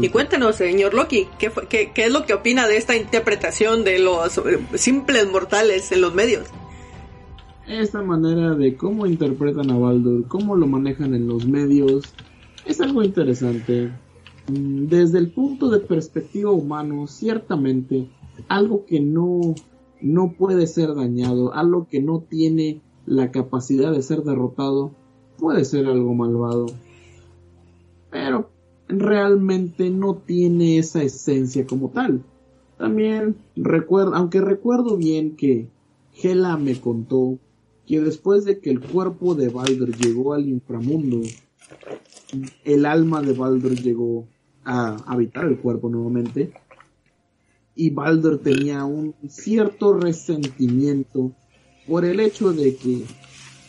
Y cuéntanos, señor Loki, ¿qué, fue- qué, qué es lo que opina de esta interpretación de los eh, simples mortales en los medios? Esta manera de cómo interpretan a Baldur, cómo lo manejan en los medios, es algo interesante. Mm, Desde el punto de perspectiva humano, ciertamente, algo que no, no puede ser dañado, algo que no tiene la capacidad de ser derrotado, puede ser algo malvado. Pero realmente no tiene esa esencia como tal. También recuerdo, aunque recuerdo bien que Hela me contó que después de que el cuerpo de Baldur llegó al inframundo, el alma de Baldur llegó a habitar el cuerpo nuevamente y Baldur tenía un cierto resentimiento por el hecho de que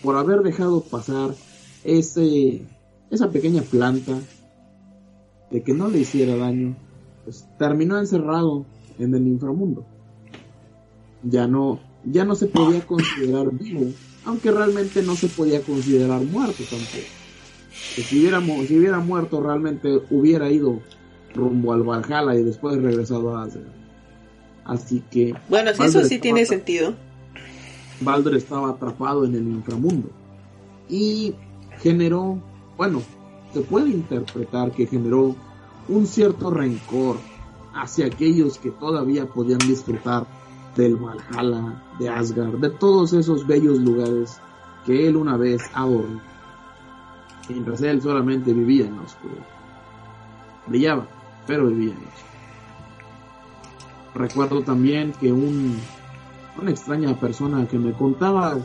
por haber dejado pasar ese esa pequeña planta de que no le hiciera daño pues terminó encerrado en el inframundo. Ya no ya no se podía considerar vivo aunque realmente no se podía considerar muerto tampoco que si hubiera, si hubiera muerto realmente hubiera ido rumbo al Valhalla y después regresado a Asgard. Así que Bueno, Baldur eso sí tiene sentido. Baldur estaba atrapado en el inframundo y generó, bueno, se puede interpretar que generó un cierto rencor hacia aquellos que todavía podían disfrutar del Valhalla, de Asgard, de todos esos bellos lugares que él una vez adornó. Mientras él solamente vivía en la oscuridad. Brillaba, pero vivía en la. Recuerdo también que un, una extraña persona que me contaba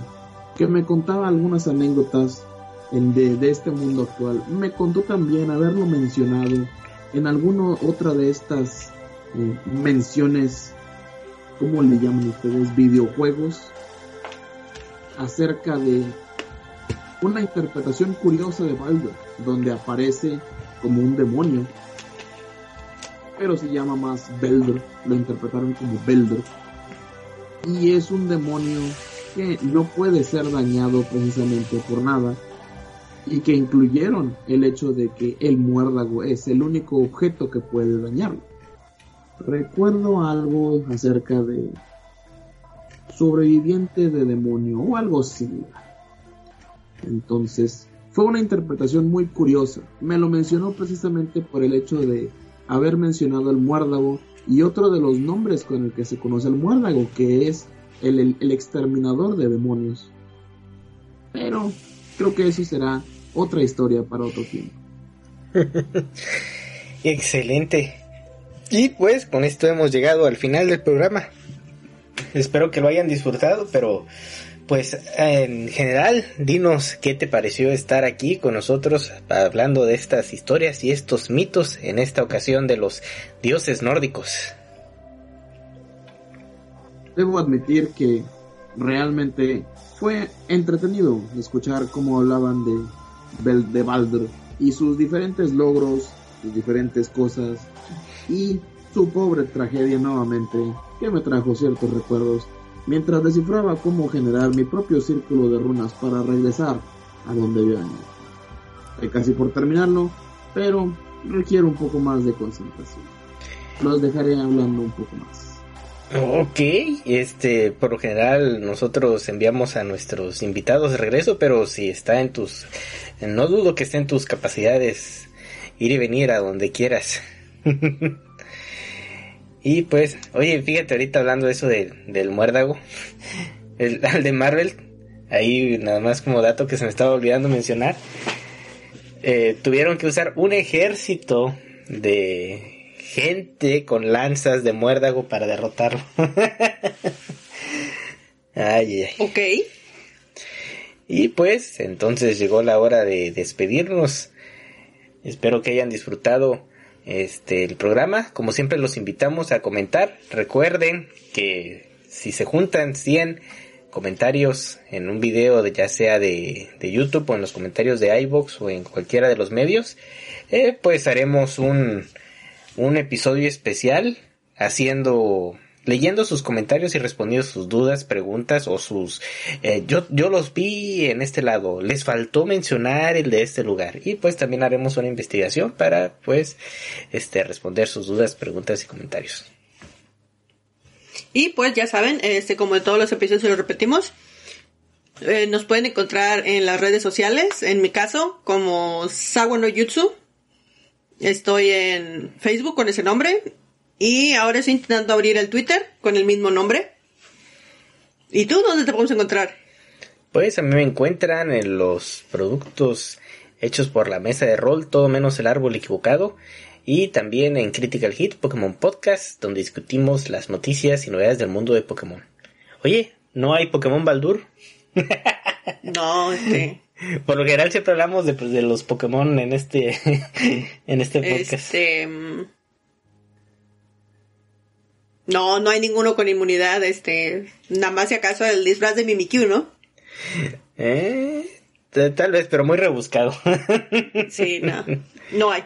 que me contaba algunas anécdotas de este mundo actual me contó también haberlo mencionado en alguna otra de estas eh, menciones ¿cómo le llaman ustedes? videojuegos acerca de una interpretación curiosa de Baldur, donde aparece como un demonio, pero se llama más Belder, lo interpretaron como Belder, y es un demonio que no puede ser dañado precisamente por nada, y que incluyeron el hecho de que el muérdago es el único objeto que puede dañarlo. Recuerdo algo acerca de sobreviviente de demonio o algo similar. Entonces, fue una interpretación muy curiosa. Me lo mencionó precisamente por el hecho de haber mencionado el muérdago y otro de los nombres con el que se conoce el muérdago, que es el, el exterminador de demonios. Pero creo que eso será otra historia para otro tiempo. Excelente. Y pues con esto hemos llegado al final del programa. Espero que lo hayan disfrutado, pero pues en general, dinos qué te pareció estar aquí con nosotros hablando de estas historias y estos mitos en esta ocasión de los dioses nórdicos. Debo admitir que realmente fue entretenido escuchar cómo hablaban de, de Baldur y sus diferentes logros, sus diferentes cosas y su pobre tragedia nuevamente que me trajo ciertos recuerdos mientras descifraba cómo generar mi propio círculo de runas para regresar a donde yo. Estoy casi por terminarlo, pero requiere un poco más de concentración. Los dejaré hablando un poco más. Ok, este, por lo general nosotros enviamos a nuestros invitados de regreso, pero si está en tus, no dudo que esté en tus capacidades ir y venir a donde quieras. y pues, oye, fíjate ahorita hablando de eso del muérdago, el, de Marvel, ahí nada más como dato que se me estaba olvidando mencionar, eh, tuvieron que usar un ejército de gente con lanzas de muérdago para derrotarlo. ay, ay. Ok. Y pues entonces llegó la hora de despedirnos. Espero que hayan disfrutado este el programa. Como siempre los invitamos a comentar. Recuerden que si se juntan 100 comentarios en un video de, ya sea de, de YouTube o en los comentarios de iBox o en cualquiera de los medios, eh, pues haremos un un episodio especial haciendo leyendo sus comentarios y respondiendo sus dudas, preguntas o sus eh, yo yo los vi en este lado, les faltó mencionar el de este lugar y pues también haremos una investigación para pues este responder sus dudas, preguntas y comentarios. Y pues ya saben, este como en todos los episodios lo repetimos, eh, nos pueden encontrar en las redes sociales, en mi caso como Sawa no Jutsu Estoy en Facebook con ese nombre. Y ahora estoy intentando abrir el Twitter con el mismo nombre. ¿Y tú dónde te podemos encontrar? Pues a mí me encuentran en los productos hechos por la mesa de rol, todo menos el árbol equivocado. Y también en Critical Hit Pokémon Podcast, donde discutimos las noticias y novedades del mundo de Pokémon. Oye, ¿no hay Pokémon Baldur? no, este. Por lo general siempre hablamos de, pues, de los Pokémon en este, en este podcast. Este, mm, no, no hay ninguno con inmunidad, este, nada más si acaso el disfraz de Mimikyu, ¿no? Eh, tal vez, pero muy rebuscado. sí, no, no hay.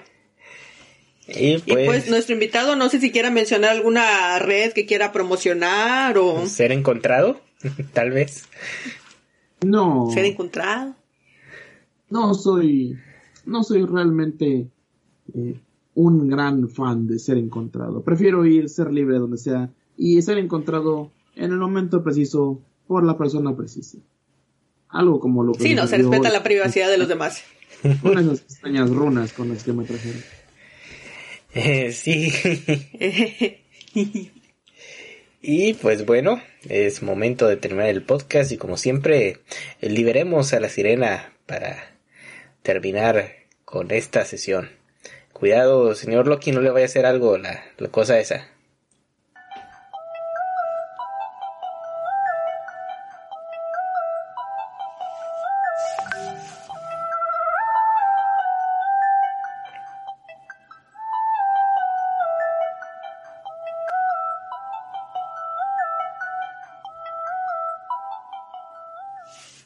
Y pues, y pues, nuestro invitado no sé si quiera mencionar alguna red que quiera promocionar o... Ser encontrado, tal vez. No. Ser encontrado no soy, no soy realmente eh, un gran fan de ser encontrado. Prefiero ir, ser libre donde sea y ser encontrado en el momento preciso por la persona precisa. Algo como lo que... Sí, no, se respeta la privacidad de los demás. Unas extrañas runas con las que me trajeron. Eh, sí. y pues bueno, es momento de terminar el podcast y como siempre, liberemos a la sirena para terminar con esta sesión. Cuidado, señor Loki, no le vaya a hacer algo la, la cosa esa.